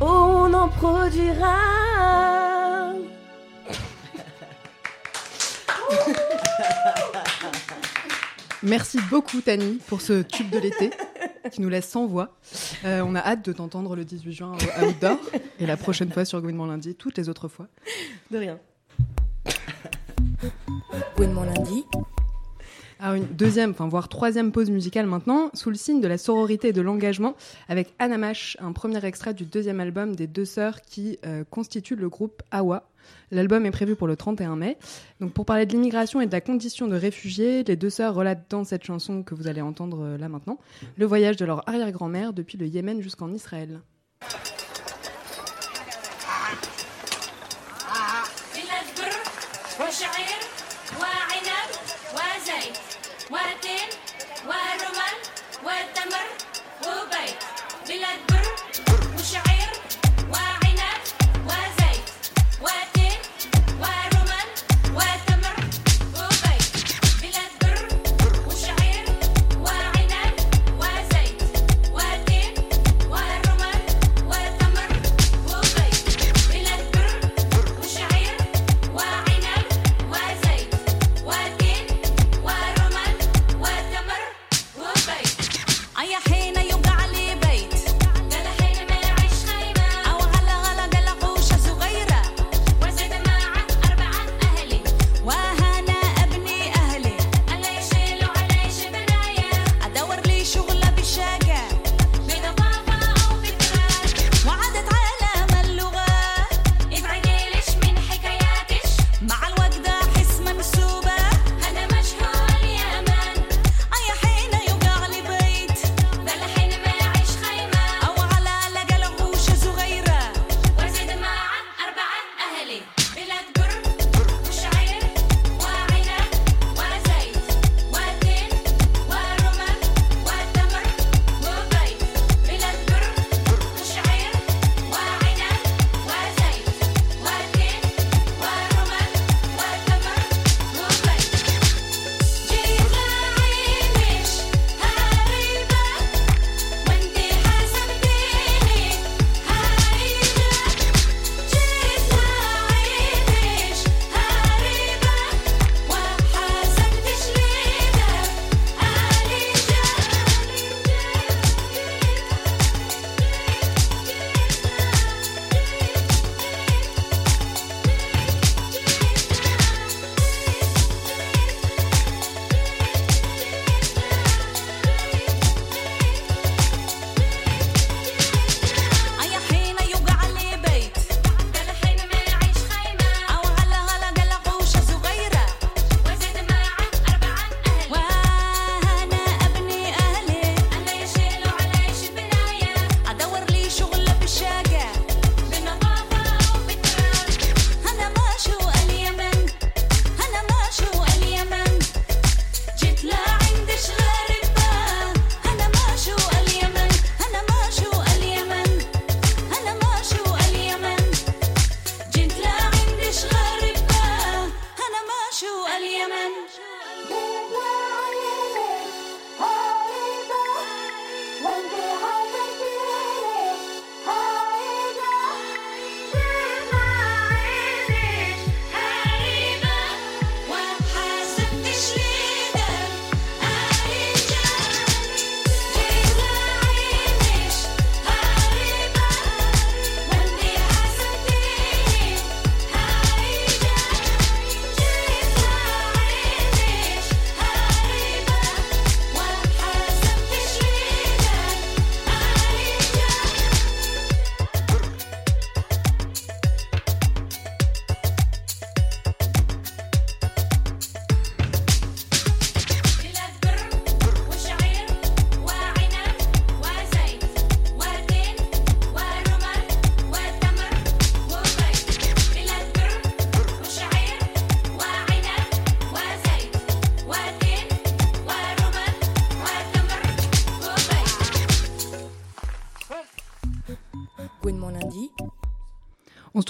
On en produira. Merci beaucoup, Tani, pour ce tube de l'été. qui nous laisse sans voix. Euh, on a hâte de t'entendre le 18 juin au Outdoor et la prochaine fois sur Gouinement lundi, toutes les autres fois. De rien. Gouinement lundi. Alors une deuxième, enfin voire troisième pause musicale maintenant, sous le signe de la sororité et de l'engagement, avec Anamash, un premier extrait du deuxième album des deux sœurs qui euh, constituent le groupe Awa. L'album est prévu pour le 31 mai. Donc pour parler de l'immigration et de la condition de réfugiés, les deux sœurs relatent dans cette chanson que vous allez entendre euh, là maintenant le voyage de leur arrière-grand-mère depuis le Yémen jusqu'en Israël. بلاد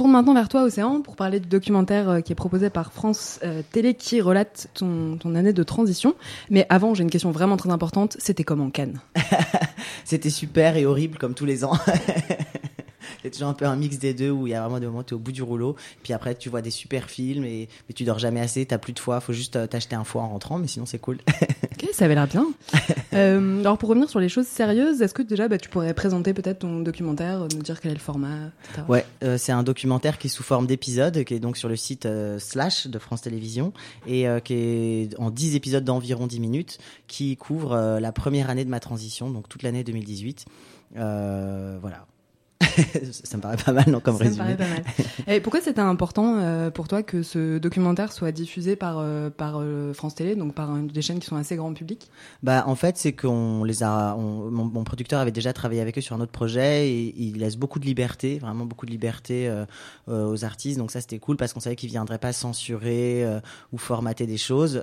Tourne maintenant vers toi, Océan, pour parler du documentaire euh, qui est proposé par France euh, Télé qui relate ton, ton année de transition. Mais avant, j'ai une question vraiment très importante. C'était comment Cannes? C'était super et horrible comme tous les ans. toujours un peu un mix des deux où il y a vraiment des moments où tu es au bout du rouleau. Puis après, tu vois des super films et mais tu dors jamais assez, t'as plus de foie. Faut juste euh, t'acheter un foie en rentrant, mais sinon c'est cool. Ok, ça avait l'air bien. Euh, alors pour revenir sur les choses sérieuses, est-ce que déjà bah, tu pourrais présenter peut-être ton documentaire, euh, nous dire quel est le format, etc. Ouais, euh, c'est un documentaire qui est sous forme d'épisode, qui est donc sur le site euh, Slash de France Télévisions et qui est en 10 épisodes d'environ 10 minutes, qui couvre la première année de ma transition, donc toute l'année 2018. Euh, voilà. ça me paraît pas mal non, comme Ça me résumé. paraît pas mal. Et pourquoi c'était important euh, pour toi que ce documentaire soit diffusé par, euh, par euh, France Télé, donc par des chaînes qui sont assez grand public? Bah, en fait, c'est qu'on les a. on- mon, mon producteur avait déjà travaillé avec eux sur un autre projet et il laisse beaucoup de liberté, vraiment beaucoup de liberté aux artistes. Donc ça, c'était cool parce qu'on savait qu'ils viendraient pas censurer ou formater des choses.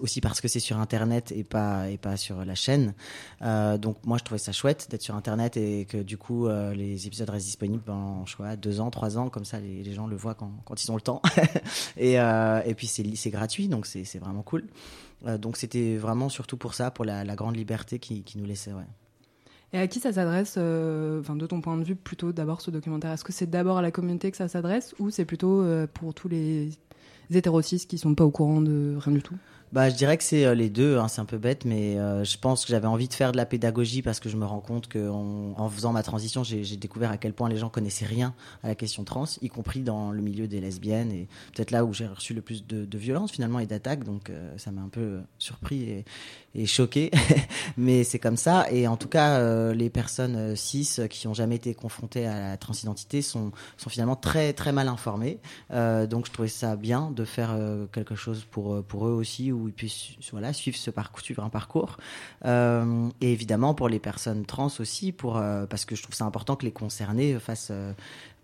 Aussi parce que c'est sur Internet et pas et pas sur la chaîne. Donc moi, je trouvais ça chouette d'être sur Internet et que du coup, les épisodes restent disponibles pendant, je crois, deux ans, trois ans, comme ça, les, gens le voient quand, ils ont le temps. et, euh, et puis c'est gratuit, donc c'est vraiment cool. Euh, donc c'était vraiment surtout pour ça, pour la, grande liberté qui, nous laissait. Ouais. Et à qui ça s'adresse, euh, de ton point de vue, plutôt d'abord ce documentaire? Est-ce que c'est d'abord à la communauté que ça s'adresse ou c'est plutôt euh, pour tous les hétérosis qui sont pas au courant de rien du tout? Bah, je dirais que c'est euh, les deux. hein, c'est un peu bête, mais euh, je pense que j'avais envie de faire de la pédagogie parce que je me rends compte que en, faisant ma transition, j'ai découvert à quel point les gens connaissaient rien à la question trans, y compris dans le milieu des lesbiennes et peut-être là où j'ai reçu le plus de, violence finalement et d'attaques. Donc euh, ça m'a un peu surpris et choqué, mais c'est comme ça. Et en tout cas, euh, les personnes euh, cis euh, qui ont jamais été confrontées à la transidentité sont sont finalement très très mal informées. Euh, donc je trouvais ça bien de faire euh, quelque chose pour euh, pour eux aussi où ils puissent voilà suivre ce parcours suivre un parcours et évidemment pour les personnes trans aussi pour parce que je trouve ça important que les concernés fassent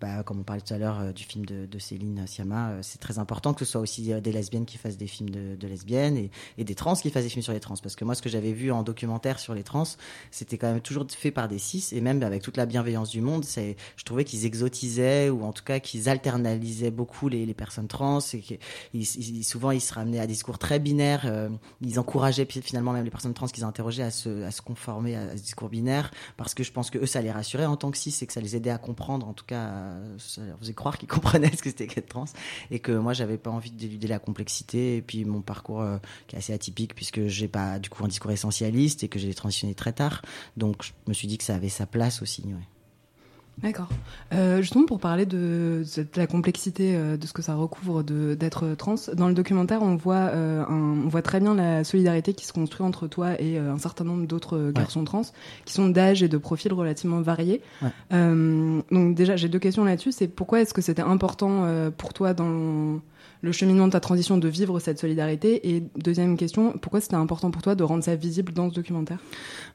bah, comme on parlait tout à l'heure euh, du film de, Céline Sciamma, euh, c'est très important que ce soit aussi euh, des lesbiennes qui fassent des films de, lesbiennes et, des trans qui fassent des films sur les trans. Parce que moi, ce que j'avais vu en documentaire sur les trans, c'était quand même toujours fait par des cis et même avec toute la bienveillance du monde, c'est, je trouvais qu'ils exotisaient ou en tout cas qu'ils alternalisaient beaucoup les, personnes trans et qu'ils ils- souvent ils se ramenaient à des discours très binaires. ils encourageaient finalement même les personnes trans qu'ils interrogeaient à se, à se conformer à, à ce discours binaire parce que je pense que eux ça les rassurait en tant que cis et que ça les aidait à comprendre en tout cas ça leur faisait croire qu'ils comprenaient ce que c'était qu'être trans et que moi j'avais pas envie d'éluder la complexité et puis mon parcours euh, qui est assez atypique puisque j'ai pas du coup un discours essentialiste et que j'ai transitionné très tard donc je me suis dit que ça avait sa place aussi. D'accord. Euh, justement, pour parler de, de la complexité euh, de ce que ça recouvre d'être trans, dans le documentaire, on voit, euh, un- on voit très bien la solidarité qui se construit entre toi et euh, un certain nombre d'autres garçons trans, qui sont d'âge et de profils relativement variés. Ouais. Donc déjà, j'ai deux questions là-dessus. C'est pourquoi est-ce que c'était important pour toi dans le cheminement de ta transition de vivre cette solidarité Et deuxième question, pourquoi c'était important pour toi de rendre ça visible dans ce documentaire?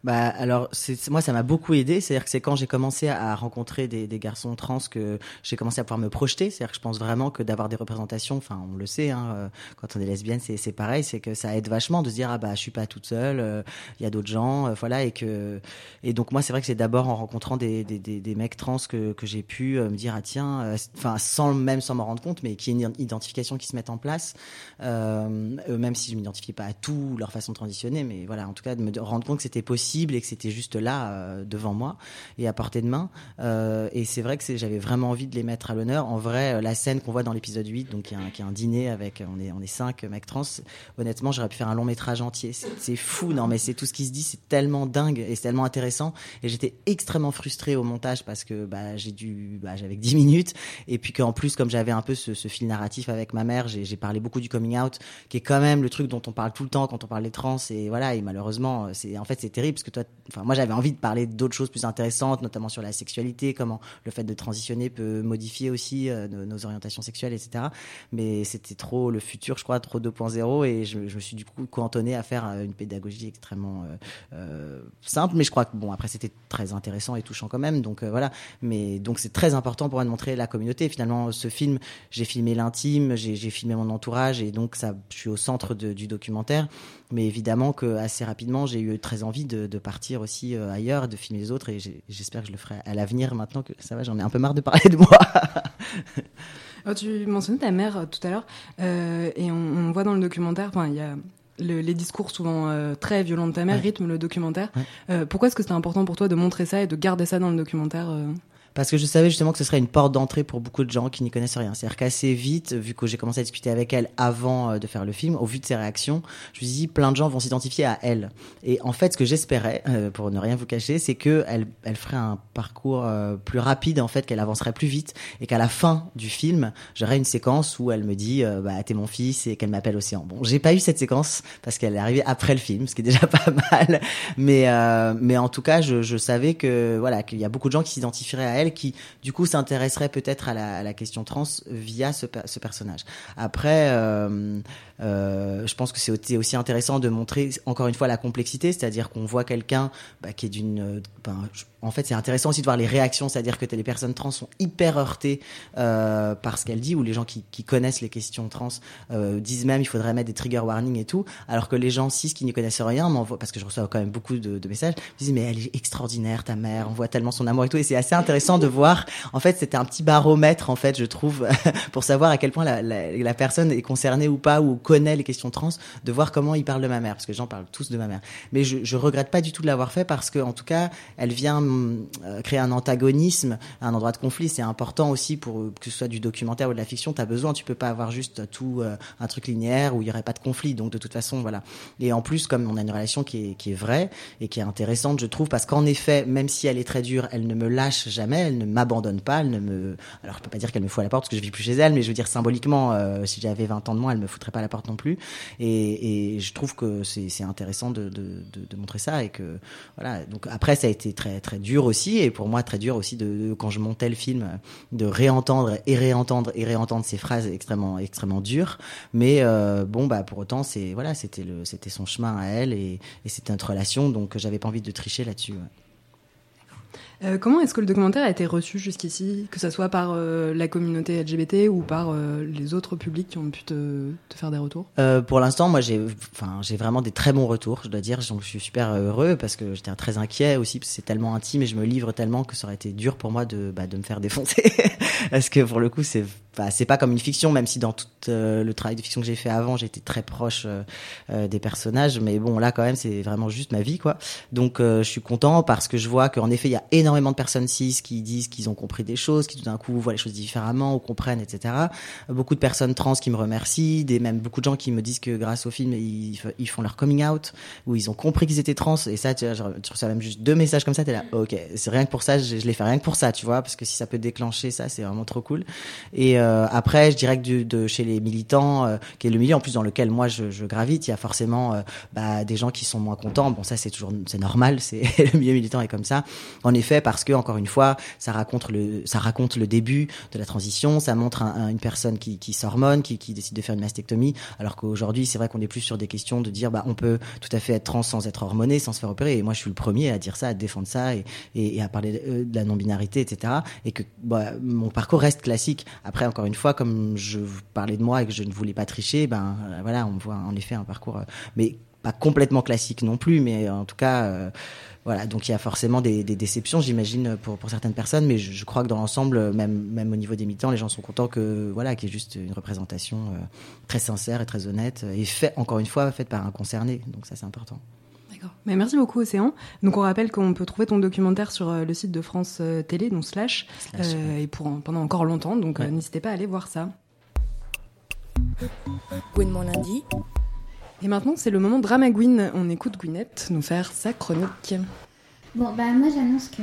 Bah alors moi ça m'a beaucoup aidé, c'est-à-dire que c'est quand j'ai commencé à rencontrer des, garçons trans que j'ai commencé à pouvoir me projeter, c'est-à-dire que je pense vraiment que d'avoir des représentations, enfin on le sait, hein, euh, quand on est lesbienne c'est pareil, c'est que ça aide vachement de se dire ah bah je suis pas toute seule, euh, il y a d'autres gens, euh, voilà et que et donc moi c'est vrai que c'est d'abord en rencontrant des, des, des, mecs trans que, que j'ai pu me dire ah tiens, enfin sans même sans m'en rendre compte, mais qu'il y ait une identification qui se mette en place, euh, même si je m'identifiais pas à tout leur façon de transitionner, mais voilà en tout cas de me rendre compte que c'était possible et que c'était juste là euh, devant moi et à portée de main. Euh, et c'est vrai que j'avais vraiment envie de les mettre à l'honneur. En vrai, la scène qu'on voit dans l'épisode 8, donc qui est, un, dîner avec, on est, on est cinq mecs trans, honnêtement, j'aurais pu faire un long métrage entier. C'est fou, non, mais c'est tout ce qui se dit, c'est tellement dingue et c'est tellement intéressant. Et j'étais extrêmement frustrée au montage parce que bah, j'ai dû, bah, j'avais que 10 minutes. Et puis qu'en plus, comme j'avais un peu ce fil narratif avec ma mère, j'ai parlé beaucoup du coming out, qui est quand même le truc dont on parle tout le temps quand on parle des trans. Et voilà, et malheureusement, c'est en fait c'est terrible parce que toi, enfin moi j'avais envie de parler d'autres choses plus intéressantes, notamment sur la sexualité, comment le fait de transitionner peut modifier aussi euh, nos, orientations sexuelles, etc. Mais c'était trop le futur, je crois, trop 2.0, et je, me suis du coup cantonné à faire euh, une pédagogie extrêmement euh, euh, simple. Mais je crois que bon, après c'était très intéressant et touchant quand même. Donc euh, voilà. Mais donc c'est très important pour moi de montrer la communauté. Finalement, ce film, j'ai filmé l'intime, j'ai j'ai filmé mon entourage, et donc ça, je suis au centre de- du documentaire. Mais évidemment que assez rapidement, j'ai eu très envie de, de partir aussi euh, ailleurs, de filmer les autres, et j'espère que je le ferai à l'avenir. Maintenant que ça va, j'en ai un peu marre de parler de moi. Alors, tu mentionnais ta mère euh, tout à l'heure, euh, et on, on voit dans le documentaire, enfin, il y a le- les discours souvent euh, très violents de ta mère Ouais. rythment le documentaire. Ouais. Pourquoi est-ce que c'était important pour toi de montrer ça et de garder ça dans le documentaire Parce que je savais justement que ce serait une porte d'entrée pour beaucoup de gens qui n'y connaissent rien. C'est-à-dire qu'assez vite, vu que j'ai commencé à discuter avec elle avant euh, de faire le film, au vu de ses réactions, je me suis dit plein de gens vont s'identifier à elle. Et en fait, ce que j'espérais, euh, pour ne rien vous cacher, c'est que elle, ferait un parcours euh, plus rapide, en fait, qu'elle avancerait plus vite, et qu'à la fin du film, j'aurais une séquence où elle me dit, euh, bah t'es mon fils, et qu'elle m'appelle Océan. Bon, j'ai pas eu cette séquence parce qu'elle est arrivée après le film, ce qui est déjà pas mal. Mais mais en tout cas, je, je savais que voilà qu'il y a beaucoup de gens qui s'identifieraient à elle, qui du coup s'intéresseraient peut-être à la, question trans via ce personnage. Après, euh, euh, je pense que c'est aussi- intéressant de montrer encore une fois la complexité, c'est-à-dire qu'on voit quelqu'un bah, qui est d'une. euh, ben, en fait, c'est intéressant aussi de voir les réactions, c'est-à-dire que les personnes trans sont hyper heurtées euh, par ce qu'elle dit, ou les gens qui, qui connaissent les questions trans euh, disent même il faudrait mettre des trigger warnings et tout, alors que les gens cis qui n'y connaissent rien m'envoient, parce que je reçois quand même beaucoup de, de messages, me disent mais elle est extraordinaire ta mère, on voit tellement son amour et tout, et c'est assez intéressant de voir. En fait, c'était un petit baromètre en fait, je trouve, pour savoir à quel point la, la, la personne est concernée ou pas ou connaît les questions trans, de voir comment il parle de ma mère, parce que les gens parlent tous de ma mère. Mais je, je regrette pas du tout de l'avoir fait parce que en tout cas, elle vient hum, euh, créer un antagonisme, un endroit de conflit. C'est important aussi pour euh, que ce soit du documentaire ou de la fiction. T'as besoin, tu peux pas avoir juste tout euh, un truc linéaire où il y aurait pas de conflit. Donc de toute façon, voilà. Et en plus, comme on a une relation qui est, qui est vraie et qui est intéressante, je trouve, parce qu'en effet, même si elle est très dure, elle ne me lâche jamais, elle ne m'abandonne pas, elle ne me. Alors je peux pas dire qu'elle me fout à la porte parce que je vis plus chez elle, mais je veux dire symboliquement, si j'avais 20 ans de moins, elle me foutrait pas à la porte non plus. Et, je trouve que c'est intéressant de, de, de, montrer ça et que voilà. Donc après, ça a été très très dur aussi et pour moi très dur aussi de, quand je montais le film de réentendre et réentendre et réentendre ces phrases extrêmement extrêmement dures. Mais euh, bon bah pour autant c'est voilà c'était le c'était son chemin à elle et, c'était notre relation donc j'avais pas envie de tricher là-dessus. Euh, comment est-ce que le documentaire a été reçu jusqu'ici, que ce soit par euh, la communauté LGBT ou par euh, les autres publics qui ont pu te, faire des retours? Pour l'instant, moi, j'ai, vraiment des très bons retours, je dois dire. Je suis super heureux parce que j'étais très inquiet aussi, parce que c'est tellement intime et je me livre tellement que ça aurait été dur pour moi de, bah, de me faire défoncer. parce que pour le coup, c'est, bah, c'est pas comme une fiction, même si dans tout euh, le travail de fiction que j'ai fait avant, j'étais très proche euh, euh, des personnages. Mais bon, là, quand même, c'est vraiment juste ma vie, quoi. Donc, euh, je suis content parce que je vois qu'en effet, il y a énormément de personnes cis qui disent qu'ils ont compris des choses, qui tout d'un coup voient les choses différemment ou comprennent, etc. Beaucoup de personnes trans qui me remercient, des même beaucoup de gens qui me disent que grâce au film, ils, font leur coming out, ou ils ont compris qu'ils étaient trans. Et ça, tu, vois, tu reçois même juste deux messages comme ça, t'es là, ok, c'est rien que pour ça, je, je l'ai fait rien que pour ça, tu vois, parce que si ça peut déclencher ça, c'est vraiment trop cool. Et euh, après, je dirais que de chez les militants, euh, qui est le milieu en plus dans lequel moi je, gravite, il y a forcément euh, bah, des gens qui sont moins contents. Bon, ça c'est toujours c'est normal, c'est le milieu militant est comme ça. En effet, parce que encore une fois, ça raconte le ça raconte le début de la transition, ça montre un- un- une personne qui, qui s'hormone, qui, qui décide de faire une mastectomie, alors qu'aujourd'hui c'est vrai qu'on est plus sur des questions de dire bah on peut tout à fait être trans sans être hormoné, sans se faire opérer. Et moi je suis le premier à dire ça, à défendre ça et, à parler de la non-binarité, etc. Et que bah, mon parcours reste classique. Après encore une fois, comme je parlais de moi et que je ne voulais pas tricher, ben euh, voilà, on voit en effet un parcours, euh, mais pas complètement classique non plus, mais en tout cas. euh, voilà, donc il y a forcément des, déceptions, j'imagine, pour, certaines personnes, mais je, crois que dans l'ensemble, même, même au niveau des militants, les gens sont contents que voilà, qu'il y ait juste une représentation euh, très sincère et très honnête, et fait encore une fois faite par un concerné. Donc ça, c'est important. D'accord. Mais merci beaucoup Océan. Donc on rappelle qu'on peut trouver ton documentaire sur euh, le site de France euh, Télé, donc Slash, Slash, euh, et pour pendant encore longtemps. Donc euh, n'hésitez pas à aller voir ça. Gwen mon lundi. Et maintenant c'est le moment Drama Gwyn. On écoute Gwyneth nous faire sa chronique. Bon, bah moi j'annonce que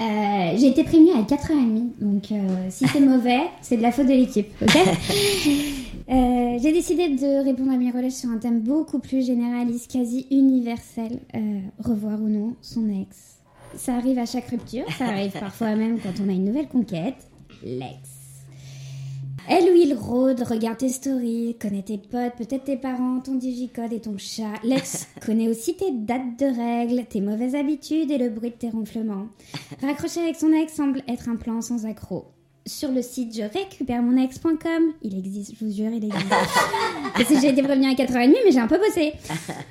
euh, j'ai été prévenue à 4h30, donc euh, si c'est mauvais, c'est de la faute de l'équipe, ok? Euh, J'ai décidé de répondre à mes relèches sur un thème beaucoup plus généraliste, quasi universel, euh, revoir ou non son ex. Ça arrive à chaque rupture, ça arrive parfois même quand on a une nouvelle conquête, l'ex. Elle ou il rôde, regarde tes stories, connaît tes potes, peut-être tes parents, ton digicode et ton chat. L'ex connaît aussi tes dates de règles, tes mauvaises habitudes et le bruit de tes ronflements. Raccrocher avec son ex semble être un plan sans accroc. Sur le site je récupère mon ex.com, il existe, je vous jure, il existe. J'ai été prévenue à 4h30, mais j'ai un peu bossé.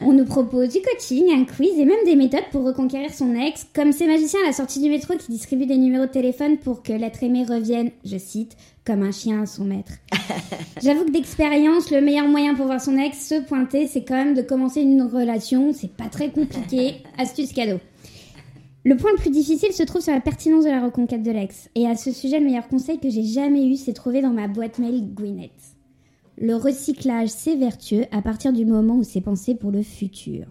On nous propose du coaching, un quiz et même des méthodes pour reconquérir son ex, comme ces magiciens à la sortie du métro qui distribuent des numéros de téléphone pour que l'être aimé revienne, je cite, comme un chien à son maître. J'avoue que d'expérience, le meilleur moyen pour voir son ex se pointer, c'est quand même de commencer une relation. C'est pas très compliqué. Astuce cadeau. Le point le plus difficile se trouve sur la pertinence de la reconquête de l'ex. Et à ce sujet, le meilleur conseil que j'ai jamais eu, c'est trouvé dans ma boîte mail Gwyneth. Le recyclage, c'est vertueux à partir du moment où c'est pensé pour le futur.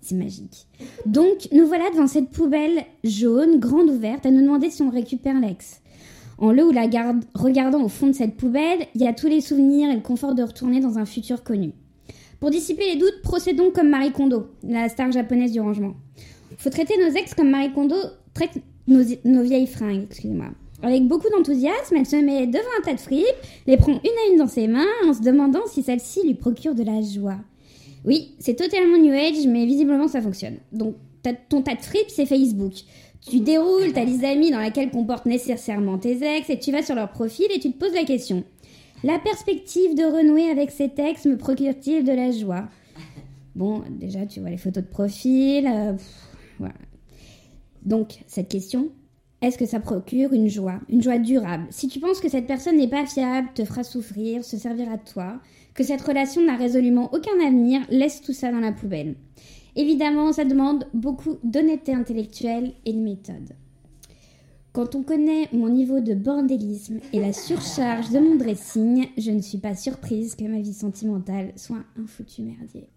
C'est magique. Donc, nous voilà devant cette poubelle jaune, grande ouverte, à nous demander si on récupère l'ex. En le ou la regardant au fond de cette poubelle, il y a tous les souvenirs et le confort de retourner dans un futur connu. Pour dissiper les doutes, procédons comme Marie Kondo, la star japonaise du rangement. Faut traiter nos ex comme Marie Kondo traite nos, vieilles fringues, excusez-moi. Avec beaucoup d'enthousiasme, elle se met devant un tas de fripes, les prend une à une dans ses mains, en se demandant si celle-ci lui procure de la joie. Oui, c'est totalement New Age, mais visiblement ça fonctionne. Donc, ton tas de fripes, c'est Facebook. Tu déroules ta liste d'amis dans laquelle comportent nécessairement tes ex, et tu vas sur leur profil et tu te poses la question. La perspective de renouer avec cet ex me procure-t-il de la joie? Bon, déjà, tu vois les photos de profil. euh. Donc, cette question, est-ce que ça procure une joie Une joie durable? Si tu penses que cette personne n'est pas fiable, te fera souffrir, se servira de toi, que cette relation n'a résolument aucun avenir, laisse tout ça dans la poubelle. Évidemment, ça demande beaucoup d'honnêteté intellectuelle et de méthode. Quand on connaît mon niveau de bordélisme et la surcharge de mon dressing, je ne suis pas surprise que ma vie sentimentale soit un foutu merdier.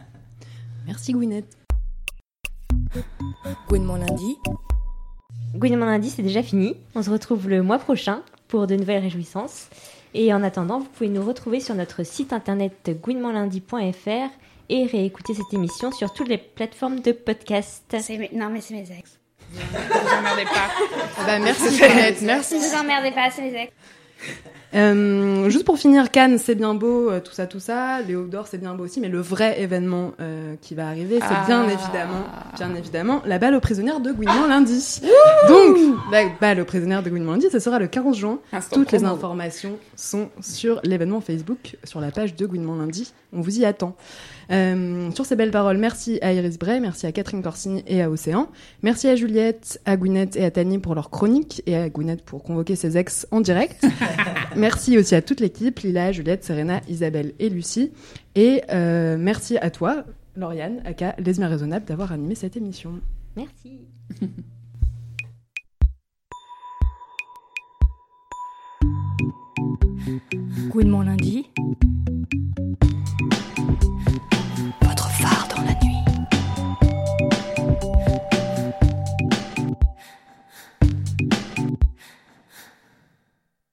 Merci Gwyneth. Mon lundi. Gouinement lundi, c'est déjà fini. On se retrouve le mois prochain pour de nouvelles réjouissances. Et en attendant, vous pouvez nous retrouver sur notre site internet gouinementlundi.fr et réécouter cette émission sur toutes les plateformes de podcast. Non, mais c'est mes ex. Vous emmerdez pas. bah, merci Gwyneth, merci. Ne vous emmerdez pas, c'est mes ex. Euh, juste pour finir, Cannes, c'est bien beau, euh, tout ça, tout ça. Léo d'Or, c'est bien beau aussi, mais le vrai événement euh, qui va arriver, c'est bien Ah. évidemment, bien évidemment, la balle aux prisonnières de Gouinement lundi. Donc, la balle aux prisonnières de Gouinement lundi, ce sera le 15 juin. Instant Toutes les informations sont sur l'événement Facebook, sur la page de Gouinement lundi. On vous y attend. Euh, sur ces belles paroles, merci à Iris Bray, merci à Catherine Corsini et à Océan. Merci à Juliette, à Gwyneth et à Tani pour leur chronique et à Gwyneth pour convoquer ses ex en direct. merci aussi à toute l'équipe, Lila, Juliette, Serena, Isabelle et Lucie. Et euh, merci à toi, Lauriane, aka Lesbien Raisonnable, d'avoir animé cette émission. Merci. Mon lundi.